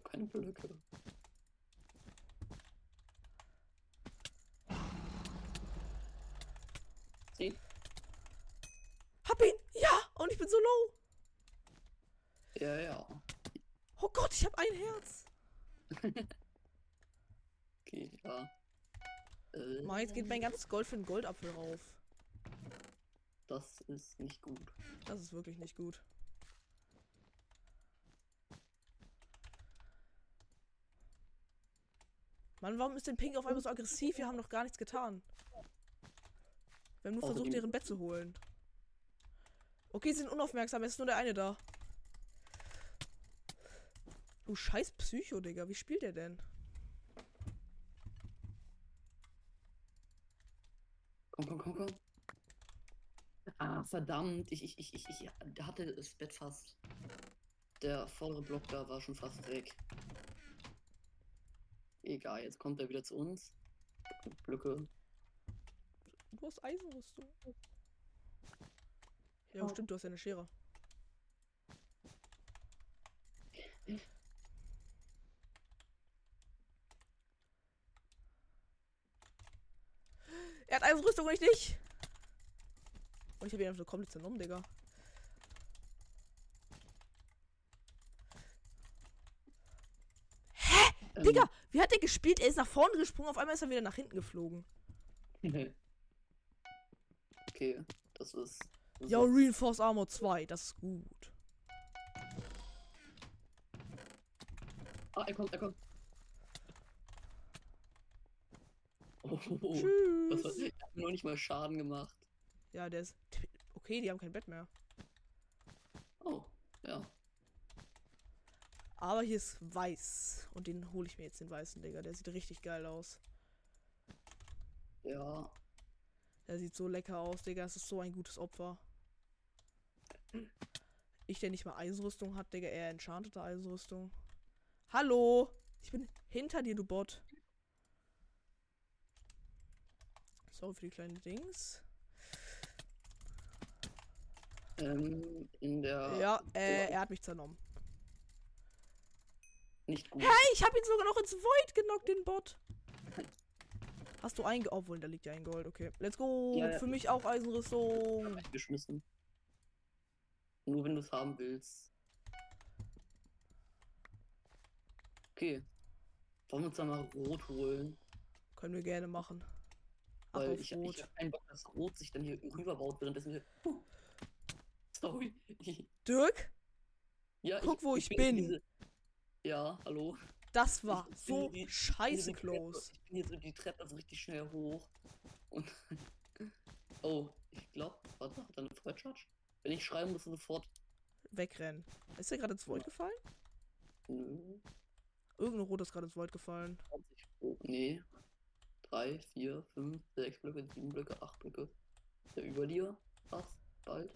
Keine Blöcke. Sieh, Hab ihn! Ja! Und ich bin so low! ja, ja. Oh Gott, ich hab ein Herz! Okay, ja. Äh, Mann, jetzt geht mein ganzes Gold für einen Goldapfel rauf. Das ist nicht gut. Das ist wirklich nicht gut. Mann, warum ist denn Pink auf einmal so aggressiv? Wir haben noch gar nichts getan. Wir haben nur versucht, deren Bett zu holen. Okay, sie sind unaufmerksam. Es ist nur der eine da. Du scheiß Psycho, Digga. Wie spielt der denn? Komm, komm, komm, komm. Ah, verdammt. Ich, ich, ich, ich, ich hatte das Bett fast. Der vordere Block da war schon fast weg. Egal, jetzt kommt er wieder zu uns. Blöcke. Du hast Eisenrüstung. Ja, Oh. stimmt, du hast ja eine Schere. Er hat Eisenrüstung und ich nicht. Und ich habe ihn einfach so komplett zernommen, Digga. Ähm, Digga, wie hat der gespielt? Er ist nach vorne gesprungen, auf einmal ist er wieder nach hinten geflogen. okay, das ist. Das Ja, Reinforced Armor 2, das ist gut. ah, er kommt, er kommt. Oh, Tschüss. er hat mir noch nicht mal Schaden gemacht. Ja, der ist. Okay, die haben kein Bett mehr. Oh, ja. Aber hier ist weiß. Und den hole ich mir jetzt, den weißen, Digga. Der sieht richtig geil aus. Ja, Der sieht so lecker aus, Digga. Das ist so ein gutes Opfer. Ich, der nicht mal Eisenrüstung hat, Digga. Er enchantete Eisenrüstung. Hallo! Ich bin hinter dir, du Bot. Sorry für die kleinen Dings. ähm, in der. Ja, äh, er hat mich zernommen. Nicht gut. Hey, ich habe ihn sogar noch ins Void genockt, den Bot. Hast du ein... Ge- Obwohl, da liegt ja ein Gold. Okay, let's go. Ja, ja. Für mich auch Eisenrüstung. geschmissen. Nur wenn du es haben willst. Okay. Wollen wir uns da mal rot holen? Können wir gerne machen. Ab Weil ich, Rot. ich hab keinen Bock, dass Rot sich dann hier rüberbaut, währenddessen wir. Puh. Sorry. Dirk, ja, Guck, wo ich in bin. Diese... Ja, hallo. das war Ich- so die- scheiße close. Ich bin hier so die Treppe so richtig schnell hoch. Und. oh, ich glaube, warte, hat er eine Feuercharge? Wenn ich schreiben muss, sofort. Wegrennen. Ist der gerade ins Void gefallen? Nö. Irgendein Rot ist gerade ins Void gefallen. 20 Pro. Nee. 3, 4, 5, 6 Blöcke, 7 Blöcke, 8 Blöcke. Ist der über dir? Was? Bald?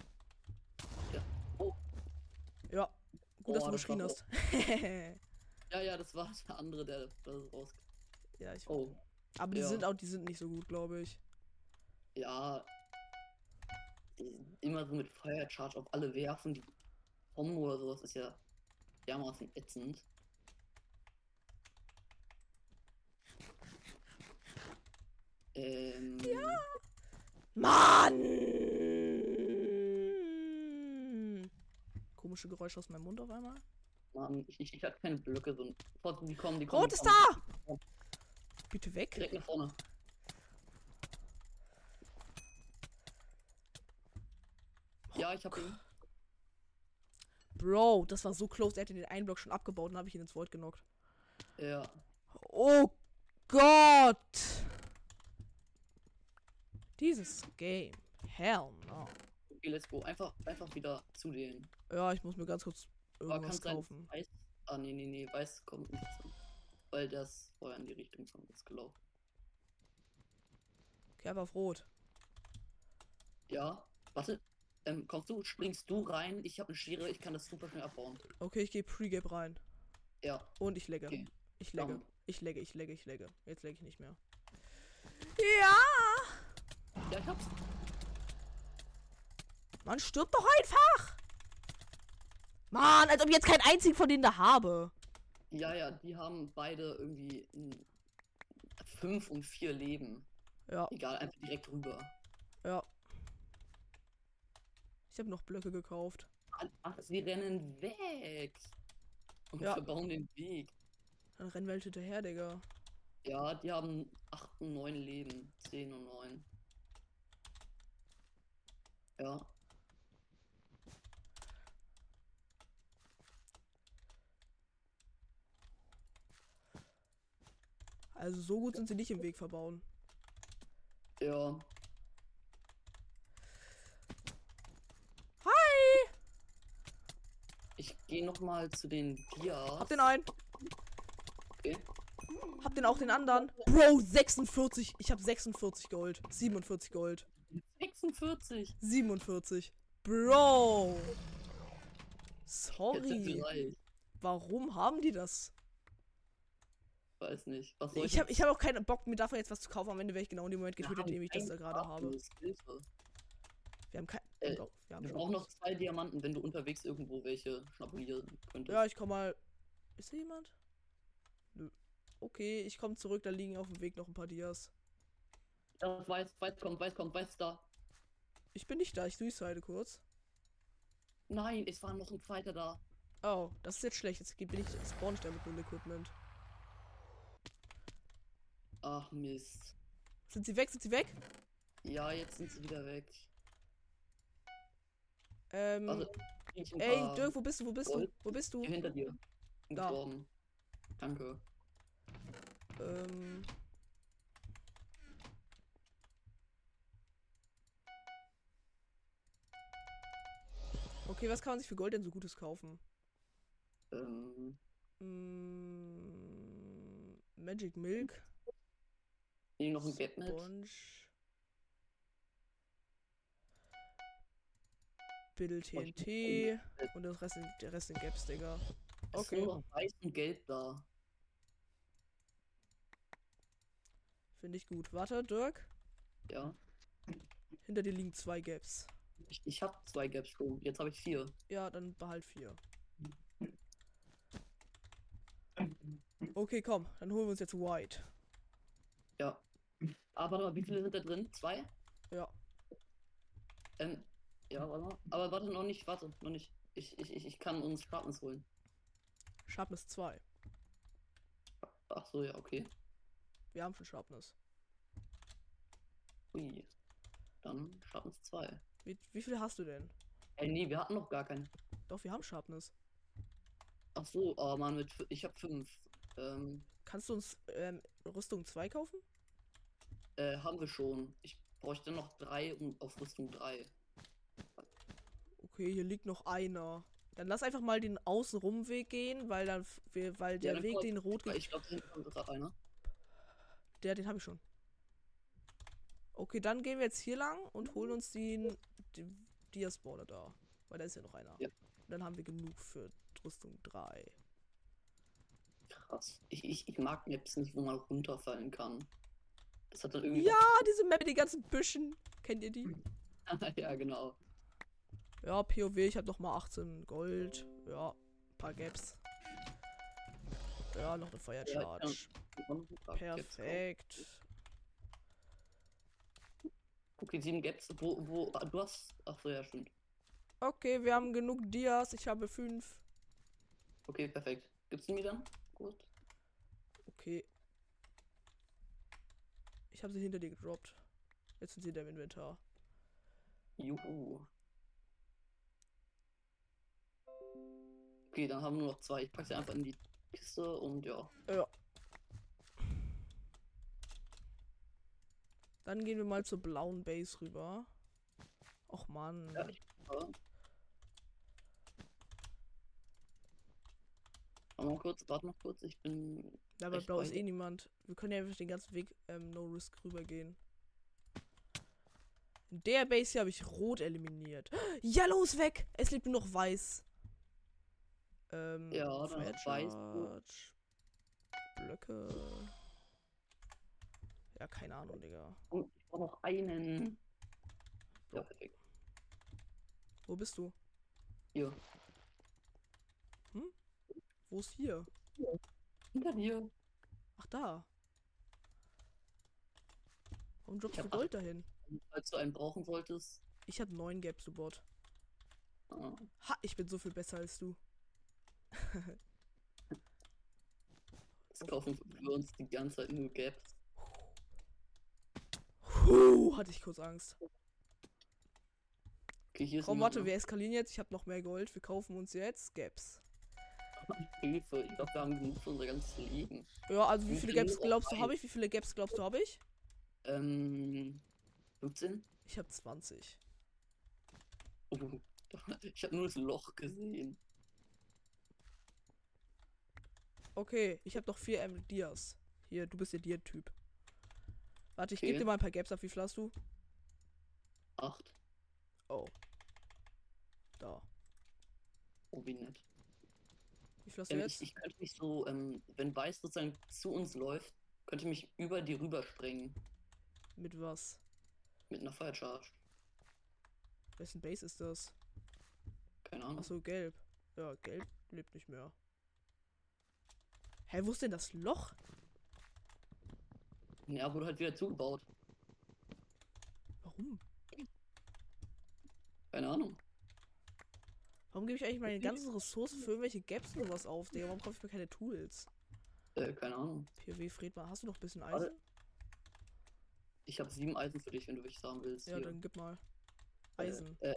Ja. Gut, dass Oh, du das war geschrien hast. Ja, ja, das war der andere, der das raus. ja, ich. Oh, Aber die ja. sind auch, die sind nicht so gut, glaube ich. ja. Immer so mit Fire Charge auf alle werfen, die Bomben oder sowas ist ja dermaßen ätzend. Ähm, Mann! Komische Geräusche aus meinem Mund auf einmal. Mann, ich, ich, ich hatte keine Blöcke, so ein. Die kommen, die kommen. Rot ist da! Bitte weg. Direkt nach vorne. Ja, ich hab ihn. Bro, das war so close. Er hätte den einen Block schon abgebaut und habe ich ihn ins Void genockt. Ja. Oh Gott! Dieses Game. Hell no. Okay, let's go. Einfach, einfach wieder zu denen. Ja, ich muss mir ganz kurz irgendwas kaufen. Weiß. Ah, nee, nee, nee, weiß kommt nicht zu. Weil das vorher in die Richtung von uns gelaufen. Okay, aber auf Rot. Ja. Warte. Ähm, kommst du, springst du rein? Ich habe eine Schere, ich kann das super schnell abbauen. Okay, ich gehe Pre-Gap rein. Ja. Und ich legge. Okay. Ich legge. Dann. Ich legge, ich legge, ich legge. Jetzt legge ich nicht mehr. Ja! Ja, ich hab's. Man stirbt doch einfach! Mann, als ob ich jetzt keinen einzigen von denen da habe. Ja, ja, die haben beide irgendwie fünf und vier Leben. Ja, Egal, einfach direkt rüber. ja. Ich habe noch Blöcke gekauft. Ach, sie rennen weg. Und Ja. verbauen den Weg. Dann rennen wir halt hinterher, Digga. Ja, die haben 8 und 9 Leben. 10 und 9. Ja. Also so gut sind sie nicht im Weg verbauen. Ja. Hi! Ich gehe nochmal zu den Dias. Hab den einen. Okay. Hab den auch den anderen. Bro, 46. Ich hab 46 Gold. 47 Gold. 46. 47. Bro. Sorry. Warum haben die das? Weiß nicht. Was soll Ich habe ich hab auch keinen Bock, mir davon jetzt was zu kaufen. Am Ende werde ich genau in dem Moment getötet, haben indem ich das da gerade habe. Hilfe. Wir haben kein. Äh, oh, wir haben brauchen noch zwei Diamanten, wenn du unterwegs irgendwo welche schnabulieren könntest. Ja, ich komm mal. Ist hier jemand? Nö. Okay, ich komme zurück. Da liegen auf dem Weg noch ein paar Dias. Ja, weiß, weiß kommt, weiß kommt, weiß da. Ich bin nicht da. Ich suicide kurz. Nein, es war noch ein zweiter da. Oh, das ist jetzt schlecht. Jetzt bin ich spawn ich da mit null Equipment. Ach Mist. Sind sie weg? Sind sie weg? Ja, jetzt sind sie wieder weg. Ähm. Also, ey, Dirk, wo bist du? Wo bist du? Gold. Wo bist du? hier hinter dir. Da. gestorben. Danke. Ähm. Okay, was kann man sich für Gold denn so Gutes kaufen? Ähm, Mm, Magic Milk, hier noch ein Gap mit. Biddle TNT und das Rest, der Rest in Gaps, Digga. Okay. ist nur noch weiß und gelb da. Finde ich gut. Warte, Dirk. Ja. Hinter dir liegen zwei Gaps. Ich, ich habe zwei Gaps schon. Jetzt habe ich vier. Ja, dann behalt vier. Okay, komm, dann holen wir uns jetzt White. Aber warte mal, wie viele sind da drin? Zwei? Ja. Ähm, ja, warte mal. Aber warte noch nicht, warte, noch nicht. Ich, ich, ich, ich kann uns Sharpness holen. Sharpness 2. Ach so, ja, okay. Wir haben schon Sharpness. Ui. Dann Sharpness 2. Wie, wie viele hast du denn? Ey, nee, wir hatten noch gar keinen. Doch, wir haben Sharpness. Ach so, oh Mann, mit, ich habe fünf. Ähm, Kannst du uns ähm, Rüstung 2 kaufen? Äh, haben wir schon. Ich bräuchte noch drei um, auf Rüstung 3. Okay, hier liegt noch einer. Dann lass einfach mal den Außenrumweg gehen, weil dann weil der dann Weg, den rot geht, Ich glaube, da hinten kommt gerade einer. der, den habe ich schon. Okay, dann gehen wir jetzt hier lang und holen uns den, den Diasporter da. Weil da ist ja noch einer. Ja. Und dann haben wir genug für Rüstung 3. Krass. Ich, ich, ich mag Maps nicht, wo man runterfallen kann. Das hat dann irgendwie. Ja, diese Map mit den ganzen Büschen. Kennt ihr die? ja, genau. Ja, POW, ich habe noch mal 18 Gold. Ja, ein paar Gaps. Ja, noch eine Fire Ja, Charge. Perfekt. Okay, sieben Gaps. Wo, wo, du hast. Ach so, ja, stimmt. Okay, wir haben genug Dias. Ich habe fünf. Okay, perfekt. Gibt's die mir dann? Gut. Okay. Ich habe sie hinter dir gedroppt. Jetzt sind sie in deinem Inventar. Juhu. Okay, dann haben wir nur noch zwei. Ich pack sie einfach in die Kiste und ja. Ja. Dann gehen wir mal zur blauen Base rüber. Och Mann. Ja, ich aber. Warte mal kurz, warte noch kurz, ich bin. Bei echt blau ist eh niemand. Wir können ja einfach den ganzen Weg ähm, No Risk rübergehen. In der Base hier habe ich rot eliminiert. Yellow ist weg! Es lebt nur noch weiß. Ähm, Ja, dann weiß, Charge. Blöcke. Ja, keine Ahnung, Digga. Und ich brauche noch einen. Ja, perfekt. Wo bist du? Hier. Wo ist hier? Hinter dir. Ach, da. Warum droppst du Gold dahin? Falls du einen brauchen solltest. Ich habe neun Gaps Support. Ah, Ha, ich bin so viel besser als du. Jetzt kaufen wir uns die ganze Zeit nur Gaps. Puh, hatte ich kurz Angst. Okay, Komm, warte, wir eskalieren jetzt. Ich habe noch mehr Gold. Wir kaufen uns jetzt Gaps. Hilfe, ich glaube, wir haben genug für unser ganzes Leben. Ja, also wie viele viel Gaps glaubst du habe ich? Wie viele Gaps glaubst du habe ich? Ähm, 15? Ich habe 20. Oh, ich habe nur das Loch gesehen. Okay, ich habe noch vier Emerald Dias. Hier, du bist der Dia-Typ. Warte, ich gebe Okay. dir mal ein paar Gaps ab. Wie viel hast du? 8. Oh. Da. Oh, wie nett. Du Ähm, jetzt? ich, ich könnte mich so, ähm, wenn Weiß sozusagen zu uns läuft, könnte ich mich über die rüberspringen. Mit was? Mit einer Fire Charge. Wessen Base ist das? Keine Ahnung. Achso, gelb. Ja, gelb lebt nicht mehr. Hä, wo ist denn das Loch? Ja, wurde halt wieder zugebaut. Warum? Keine Ahnung. Warum gebe ich eigentlich meine ganzen Ressourcen für irgendwelche Gaps und sowas auf, Digga? Warum kaufe ich mir keine Tools? Äh, keine Ahnung. PW Friedmann, hast du noch ein bisschen Warte. Eisen? Ich habe sieben Eisen für dich, wenn du welches haben willst. Ja, Hier. dann gib mal. Äh, Eisen. Äh,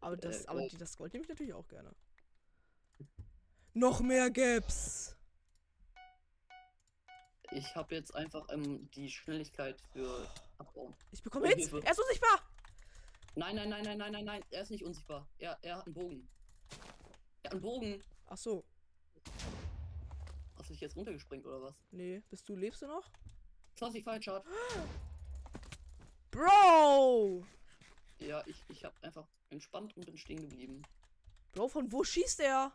aber das, äh, aber Gold. die, das Gold nehme ich natürlich auch gerne. Noch mehr Gaps! ich habe jetzt einfach ähm, die Schnelligkeit für Abbauen. Ich bekomme Hits! Er ist unsichtbar! Nein, nein, nein, nein, nein, nein, nein. Er ist nicht unsichtbar. Er, er hat einen Bogen. Er hat einen Bogen. Ach so. Hast du dich jetzt runtergesprengt oder was? Nee, bist du, lebst du noch? 20 Fire Charge. Bro! Ja, ich, ich habe einfach entspannt und bin stehen geblieben. Bro, von wo schießt er?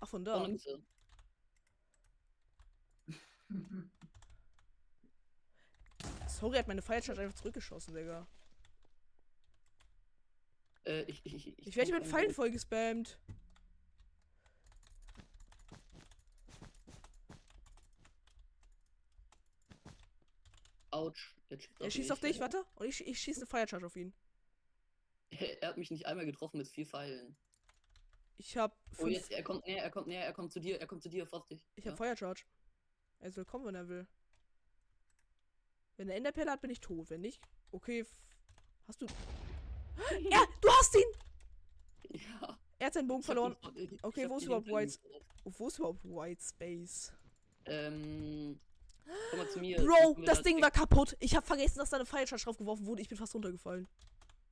Ach, von da. Von der Mitte. Sorry, hat meine Feiercharge einfach zurückgeschossen, Digga. Äh, ich, ich, ich, Ich werde hier mit Pfeilen voll gespammt. Autsch. Er schießt, Er schießt auf dich, warte. Und ich, ich schieße eine Feiercharge auf ihn. Er, hat mich nicht einmal getroffen mit vier Pfeilen. Ich hab Oh, fünf. jetzt, er kommt näher, er kommt näher, er kommt zu dir, er kommt zu dir, vorsichtig. ich hab ja. Feiercharge. Er soll kommen, wenn er will. Wenn er Enderperle hat, bin ich tot. Wenn nicht, okay. Hast du. Ja, du hast ihn! Ja. Er hat seinen Bogen verloren. ich Okay, wo ist überhaupt. Oh, wo ist überhaupt White Space? Ähm. Komm mal zu mir. Bro, das da Ding war kaputt. Ich habe vergessen, dass da eine Feiercharge drauf geworfen wurde. Ich bin fast runtergefallen.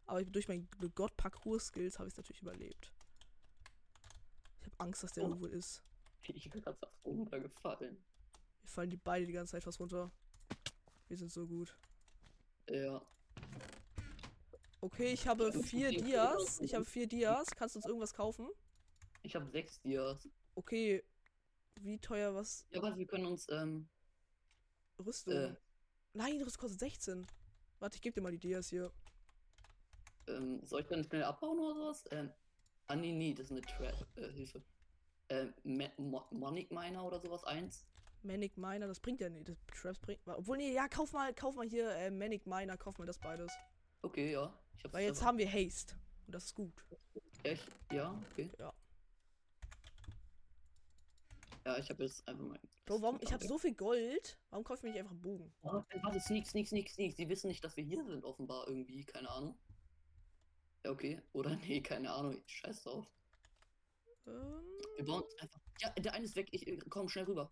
Aber ich- durch meine God-Parcours-Skills habe ich es natürlich überlebt. Ich habe Angst, dass der Oh. irgendwo ist. Ich bin gerade fast runtergefallen. Wir fallen die beide die ganze Zeit fast runter. Wir sind so gut. Ja. Okay, ich habe vier Dias. Ich habe vier Dias. Kannst du uns irgendwas kaufen? Ich habe sechs Dias. Okay. Wie teuer was? Ja, warte, wir können uns, ähm, Rüstung. äh, Nein, Rüstung kostet 16. Warte, ich gebe dir mal die Dias hier. ähm, soll ich dann schnell abbauen oder sowas? Ähm, ah, nee, nee, das ist eine Trap, äh, Hilfe. Ähm, Mo Monic Miner oder sowas, eins. Manic Miner, das bringt ja nicht. Das Traps bringt. Obwohl, nee, ja, kauf mal, kauf mal hier äh, Manic Miner, kauf mal das beides. Okay, ja. Ich Weil jetzt haben wir Haste. Und das ist gut. Echt? Ja, okay. Ja. Ja, ich habe jetzt einfach mal. Bro, warum? Ich habe so viel Gold. Warum kaufe ich mir nicht einfach einen Bogen? Oh, warte, sneak, sneak, sneak, sneak. Sie wissen nicht, dass wir hier sind, offenbar irgendwie. Keine Ahnung. Ja, okay. Oder nee, keine Ahnung. Scheiß drauf. Ähm, Wir bauen einfach. Ja, der eine ist weg. Ich äh, komm schnell rüber.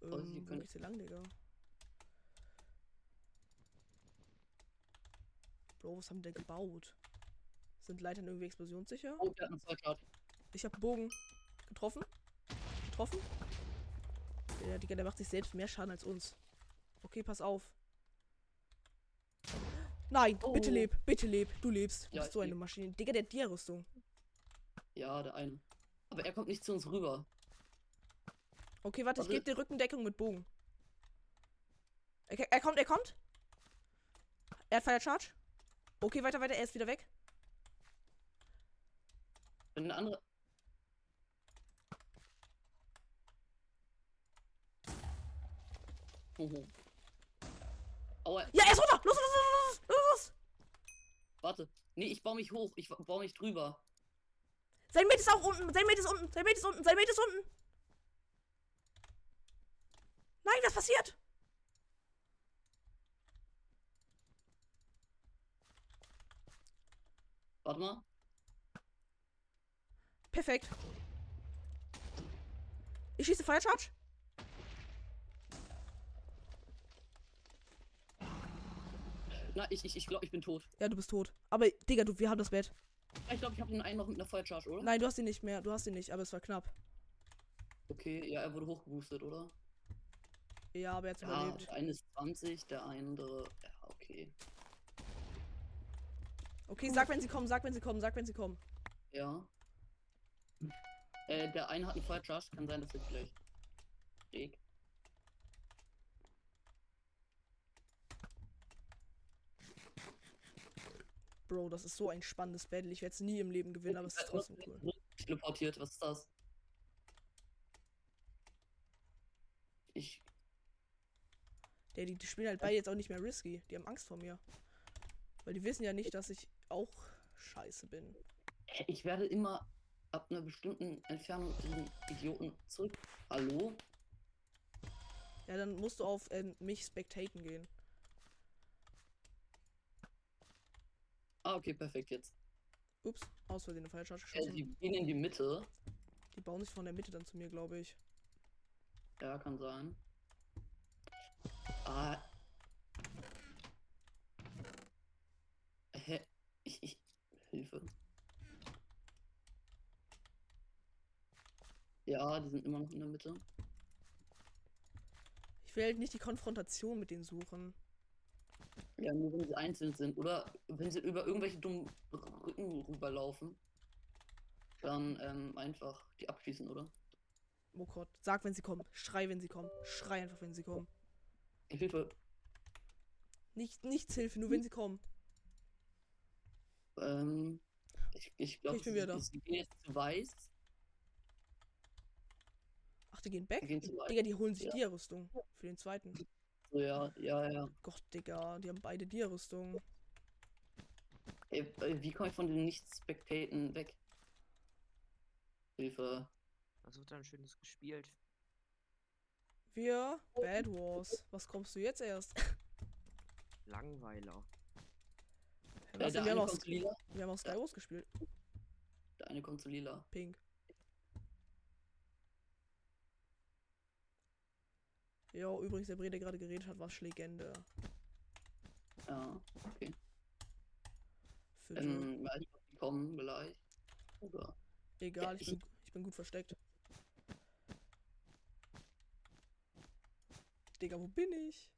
Oh, sie ähm, wo können- lang, Digga? Bro, was haben die denn gebaut? Sind Leitern irgendwie explosionssicher? Oh, der hat einen Zweitgrad. Ich habe Bogen getroffen. Getroffen. Der, Digga, der macht sich selbst mehr Schaden als uns. Okay, pass auf. Nein, bitte Oh. leb, bitte leb. Du lebst. Du Ja, bist so ich eine leb. Maschine. Digga, der hat Dia-Rüstung. Ja, der eine. Aber er kommt nicht zu uns rüber. Okay, warte, ich Warte. gebe dir Rückendeckung mit Bogen. Er, er kommt, er kommt. Er hat Fire Charge. Okay, weiter, weiter, er ist wieder weg. Wenn der andere. Hoho. Aua, Ja, er ist runter! Los, los, los, los, los, los! warte. Nee, ich baue mich hoch. Ich baue mich drüber. Sein Mate ist auch unten, sein Mate ist unten, sein Mate ist unten, sein Mate ist unten. Nein, was passiert? Warte mal. Perfekt. Ich schieße Fire Charge. Na, ich, ich, ich glaube, ich bin tot. Ja, du bist tot. Aber, Digga, du, wir haben das Bett. Ich glaube, ich habe den einen noch mit einer Feuercharge, oder? Nein, du hast ihn nicht mehr. Du hast ihn nicht, aber es war knapp. Okay, ja, er wurde hochgeboostet, oder? Ja, aber er hat Ja, überlebt. der eine ist 20, der andere. Ja, okay. Okay, sag, wenn sie kommen, sag, wenn sie kommen, sag, wenn sie kommen. Ja. Äh, der eine hat einen Feuercharge, kann sein, dass er gleich. Schräg. Bro, das ist so ein spannendes Battle. Ich werde es nie im Leben gewinnen, aber es ist trotzdem cool. Teleportiert, was ist das? Ich. Der, die, die spielen halt beide jetzt auch nicht mehr risky. Die haben Angst vor mir. Weil die wissen ja nicht, dass ich auch scheiße bin. Ich werde immer ab einer bestimmten Entfernung diesen Idioten zurück. Hallo? Ja, dann musst du auf ähm, mich spectaten gehen. Ah, okay, perfekt jetzt. Ups, aus Versehen eine Fallcharge Äh, geschossen. die gehen in die Mitte. Die bauen sich von der Mitte dann zu mir, glaube ich. Ja, kann sein. Ah. Hä? Ich, ich. Hilfe. Ja, die sind immer noch in der Mitte. Ich will halt nicht die Konfrontation mit denen suchen. Ja, nur wenn sie einzeln sind. Oder wenn sie über irgendwelche dummen Brücken rüberlaufen. Dann ähm, einfach die abschießen, oder? Oh Gott, sag, wenn sie kommen. Schrei, wenn sie kommen. Schrei einfach, wenn sie kommen. Hilfe. Nicht, nichts Hilfe, nur wenn sie kommen. Ähm, ich ich glaube, Ich bin wieder da. sie gehen jetzt zu weiß. Ach, die gehen back? Die gehen. Digga, die holen sich Ja. Dia-Rüstung. Für den zweiten. So, ja, ja, ja. Gott, Digga, die haben beide Dia-Rüstung. Äh, wie komme ich von den Nicht-Spectaten weg? Hilfe. Was wird dann schönes gespielt? Wir, Bad Wars. Was kommst du jetzt erst? Langweiler. Was, der, wir, haben auch, lila. wir haben auch Skywars gespielt. der eine kommt zu lila. Pink. Jo, übrigens, der Bre, der gerade geredet hat, war Schlegende. Ja, okay. Für Ähm, weiß nicht, ob die kommen vielleicht. Oder. Egal, ich ich- bin, ich bin gut versteckt. Digga, wo bin ich?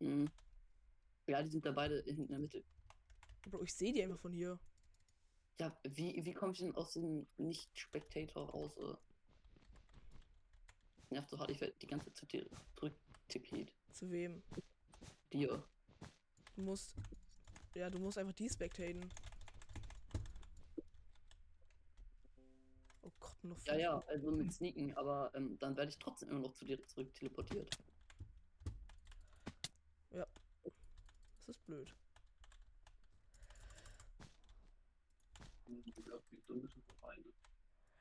Hm. Ja, die sind da beide in der Mitte. Bro, ich sehe die einfach von hier. Ja, wie, wie komme ich denn aus dem Nicht-Spectator raus? Nervt so hart, ich werde die ganze Zeit zu dir zurücktippiert. Zu wem? Dir. Du musst. Ja, du musst einfach die spectaten. Oh Gott, nur noch Ja, ja, also mit Sneaken, aber ähm, dann werde ich trotzdem immer noch zu dir zurück teleportiert. Das ist blöd.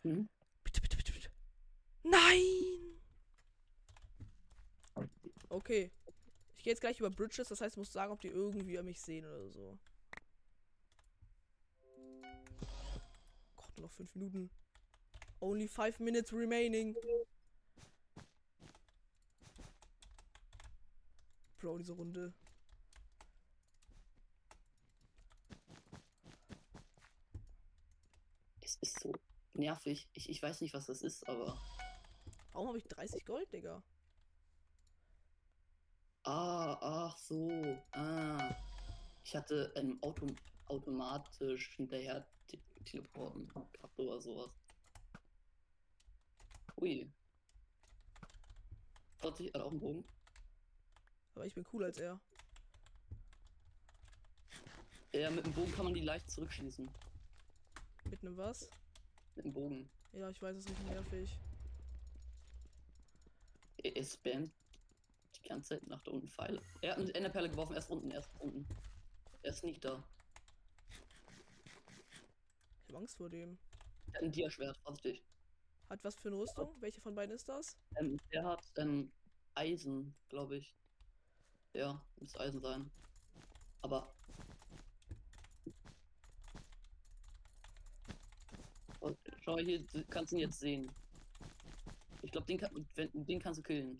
Hm? Bitte, bitte, bitte, bitte. Nein! Okay. Ich gehe jetzt gleich über Bridges, das heißt, du musst sagen, ob die irgendwie mich sehen oder so. Gott, noch fünf Minuten. Only five minutes remaining. Bro, diese Runde. Es ist so nervig. Ich, ich weiß nicht, was das ist, aber. Warum habe ich 30 Gold, Digga? Ah, ach so. Ah. Ich hatte ähm, Auto, automatisch hinterher te teleporten gehabt oder sowas. Ui. 40 hat auch einen Bogen. Aber ich bin cooler als er. Ja, mit dem Bogen kann man die leicht zurückschießen. Mit einem was? Mit dem Bogen. Ja, ich weiß, es ist nervig. Er, spammt die ganze Zeit nach da unten Pfeile. Er hat eine Enderperle geworfen, erst unten, erst unten. Er ist nicht da. Ich habe Angst vor dem. Er hat ein Dia-Schwert, vorsichtig. Hat was für eine Rüstung? Welche von beiden ist das? Ähm, der hat ähm, Eisen, glaube ich. Ja, muss Eisen sein. Aber. Oh, schau hier, du kannst ihn jetzt sehen. Ich glaube, den, kann, den kannst du killen.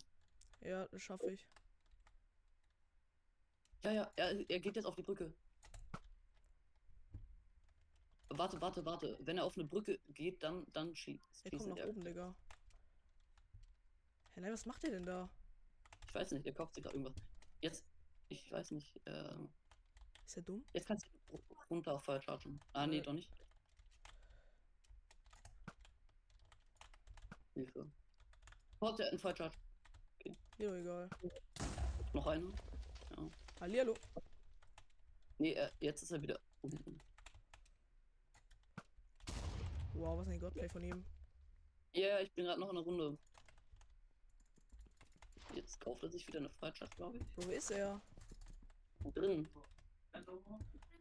Ja, das schaffe ich. Ja, ja, er, er geht jetzt auf die Brücke. Warte, warte, warte. Wenn er auf eine Brücke geht, dann, dann schießt. Er kommt nach oben, Digga. Hä, nein, was macht der denn da? Ich weiß nicht, er kauft sich gerade irgendwas. Jetzt, ich weiß nicht. Ähm, Ist er dumm? jetzt kannst du runter auf Fire chargen. Ah, nee, Äh. doch nicht. Hilfe. Einen Fire Charge. Mir doch egal. Noch einer. Hallihallo. Nee, er, jetzt ist er wieder unten. Wow, was ein Godplay von ihm. Ja, ich bin gerade noch in der Runde. Jetzt kauft er sich wieder eine Charge, glaube ich. Wo ist er? Drin.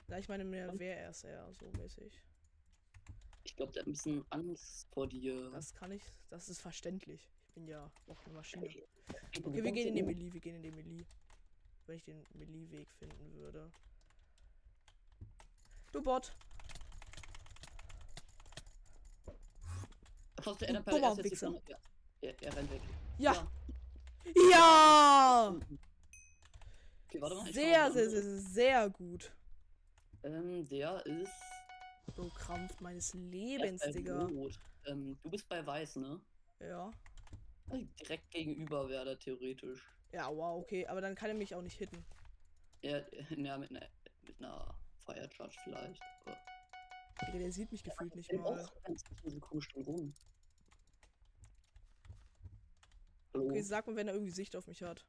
Na, ich meine mehr, wer ist er, so mäßig. Ich glaube, der hat ein bisschen Angst vor dir. Das kann ich, das ist verständlich. Ich bin ja auch eine Maschine. Okay, wir gehen in den Melee, wir gehen in den Melee. Wenn ich den Melee-Weg finden würde. Du Bot. Du er dummer Wichser. er, er rennt weg. Ja. Ja. Okay, warte mal. Sehr, sehr, sehr, sehr gut. Ähm, der ist. So Krampf meines Lebens, bei Digga. Ähm, du bist bei Weiß, ne? Ja. Direkt gegenüber wäre der theoretisch. Ja, wow, okay. Aber dann kann er mich auch nicht hitten. Ja, ja mit einer mit einer Fire Charge vielleicht. Aber der sieht mich gefühlt nicht der mal. auch ganz komisch rum. Hallo? Okay, sag mal, wenn er irgendwie Sicht auf mich hat.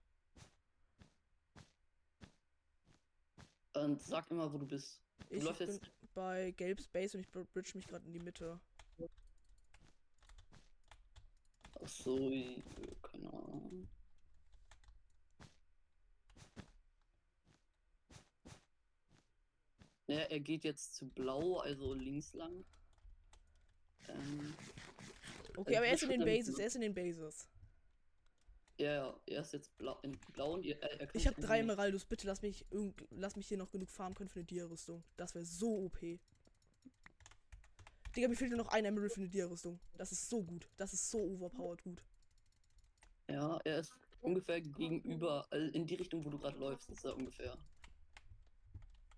Und sag immer, wo du bist. Du Ich bin jetzt. bei Gelb Space und ich br- bridge mich gerade in die Mitte. Ach so, ich- keine Ahnung. Ja, er geht jetzt zu blau, also links lang. Ähm, Okay, aber er ist in den Bases. Er ist in den Bases. ja, ja, er ist jetzt blau, in blau und er, er Ich habe drei Emeraldus. Bitte lass mich, irgend, lass mich hier noch genug farmen können für eine Dia-Rüstung. Das wäre so OP. Digga, mir fehlt nur noch ein Emerald für eine Dia-Rüstung. Das ist so gut. Das ist so overpowered gut. Ja, er ist ungefähr gegenüber, also in die Richtung, wo du gerade läufst, ist er ungefähr.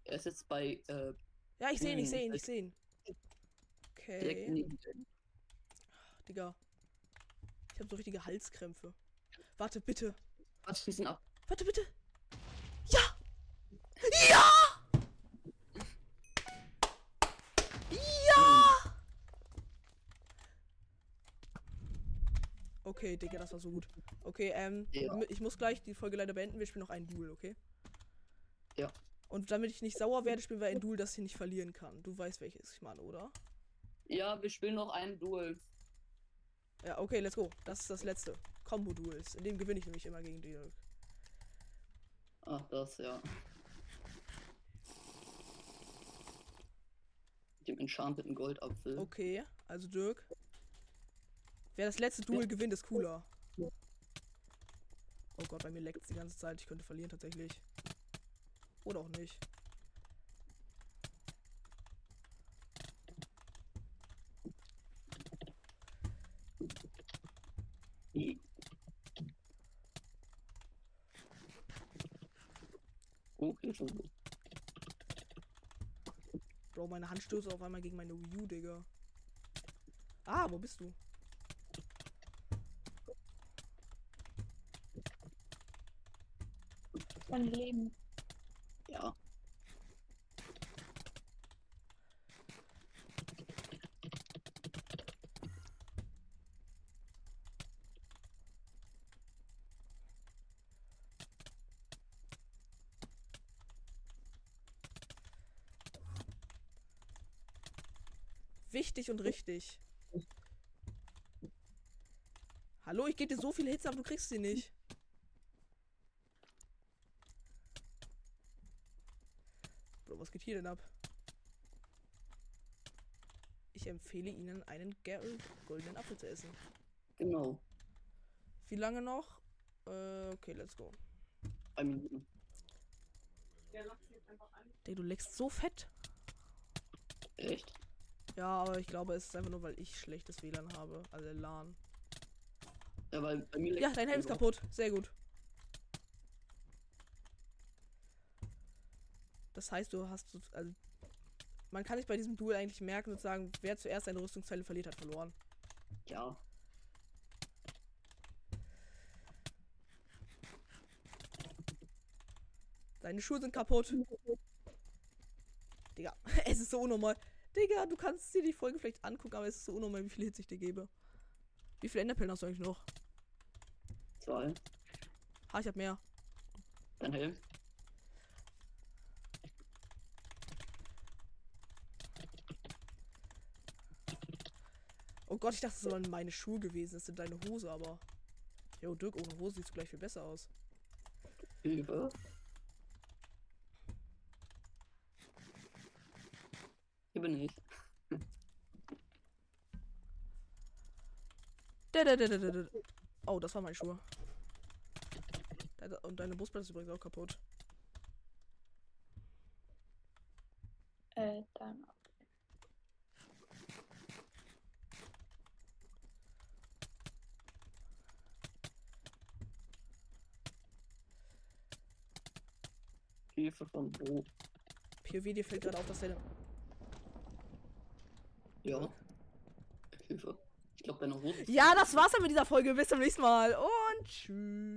Er ist jetzt bei äh, Ja, ich sehe ihn, ich Hm, sehe ihn, ich das- sehe ihn. Okay. Digga. Ich habe so richtige Halskrämpfe. Warte, bitte. Was schießen ab? Warte, bitte. Ja! Ja! Ja! Okay, Digga, das war so gut. Okay, ähm, Ja. ich muss gleich die Folge leider beenden. Wir spielen noch ein Duel, okay? Ja. Und damit ich nicht sauer werde, spielen wir ein Duel, das ich nicht verlieren kann. Du weißt, welches ich meine, oder? Ja, wir spielen noch ein Duel. Ja, okay, let's go. Das ist das letzte. Combo-Duels. In dem gewinne ich nämlich immer gegen die. Ach, das, ja. Dem enchanteten Goldapfel. Okay, also Dirk. Wer das letzte Duel gewinnt, ist cooler. Oh Gott, bei mir leckt es die ganze Zeit. Ich könnte verlieren tatsächlich. Oder auch nicht. Bro, meine Hand stößt auf einmal gegen meine Wii U, Digga. Ah, wo bist du? Mein Leben. Ja. Wichtig und richtig. Hallo, ich gebe dir so viele Hits, aber du kriegst sie nicht. Was geht hier denn ab? ich empfehle Ihnen, einen goldenen Apfel zu essen. Genau. Wie lange noch? Äh, okay, let's go. Drei Minuten. Digga, du leckst so fett. Echt? Ja, aber ich glaube, es ist einfach nur, weil ich schlechtes WLAN habe. Also LAN. Ja, weil bei mir Ja, dein Helm ist kaputt. Sehr gut. Das heißt, du hast. so- Also, man kann sich bei diesem Duel eigentlich merken und sagen, wer zuerst eine Rüstungsteile verliert, hat verloren. Ja. Deine Schuhe sind kaputt. Digga, es ist so unnormal. Digga, du kannst dir die Folge vielleicht angucken, aber es ist so unnormal, wie viele Hits ich dir gebe. Wie viele Enderpillen hast du eigentlich noch? Zwei. Ha, ich hab mehr. Dein Helm. Oh Gott, ich dachte, das waren meine Schuhe gewesen. Das sind deine Hose, aber. Jo, Dirk, ohne Hose siehst du gleich viel besser aus. Hilfe. Hier bin ich. Oh, das waren meine Schuhe. Und deine Brustplatte ist übrigens auch kaputt. Äh, dann. Hilfe von wo? POV, dir fällt gerade auf, dass deine. Ja. Hilfe. Ich glaube, deine Hose ist Ja, das war's dann mit dieser Folge. Bis zum nächsten Mal. Und tschüss.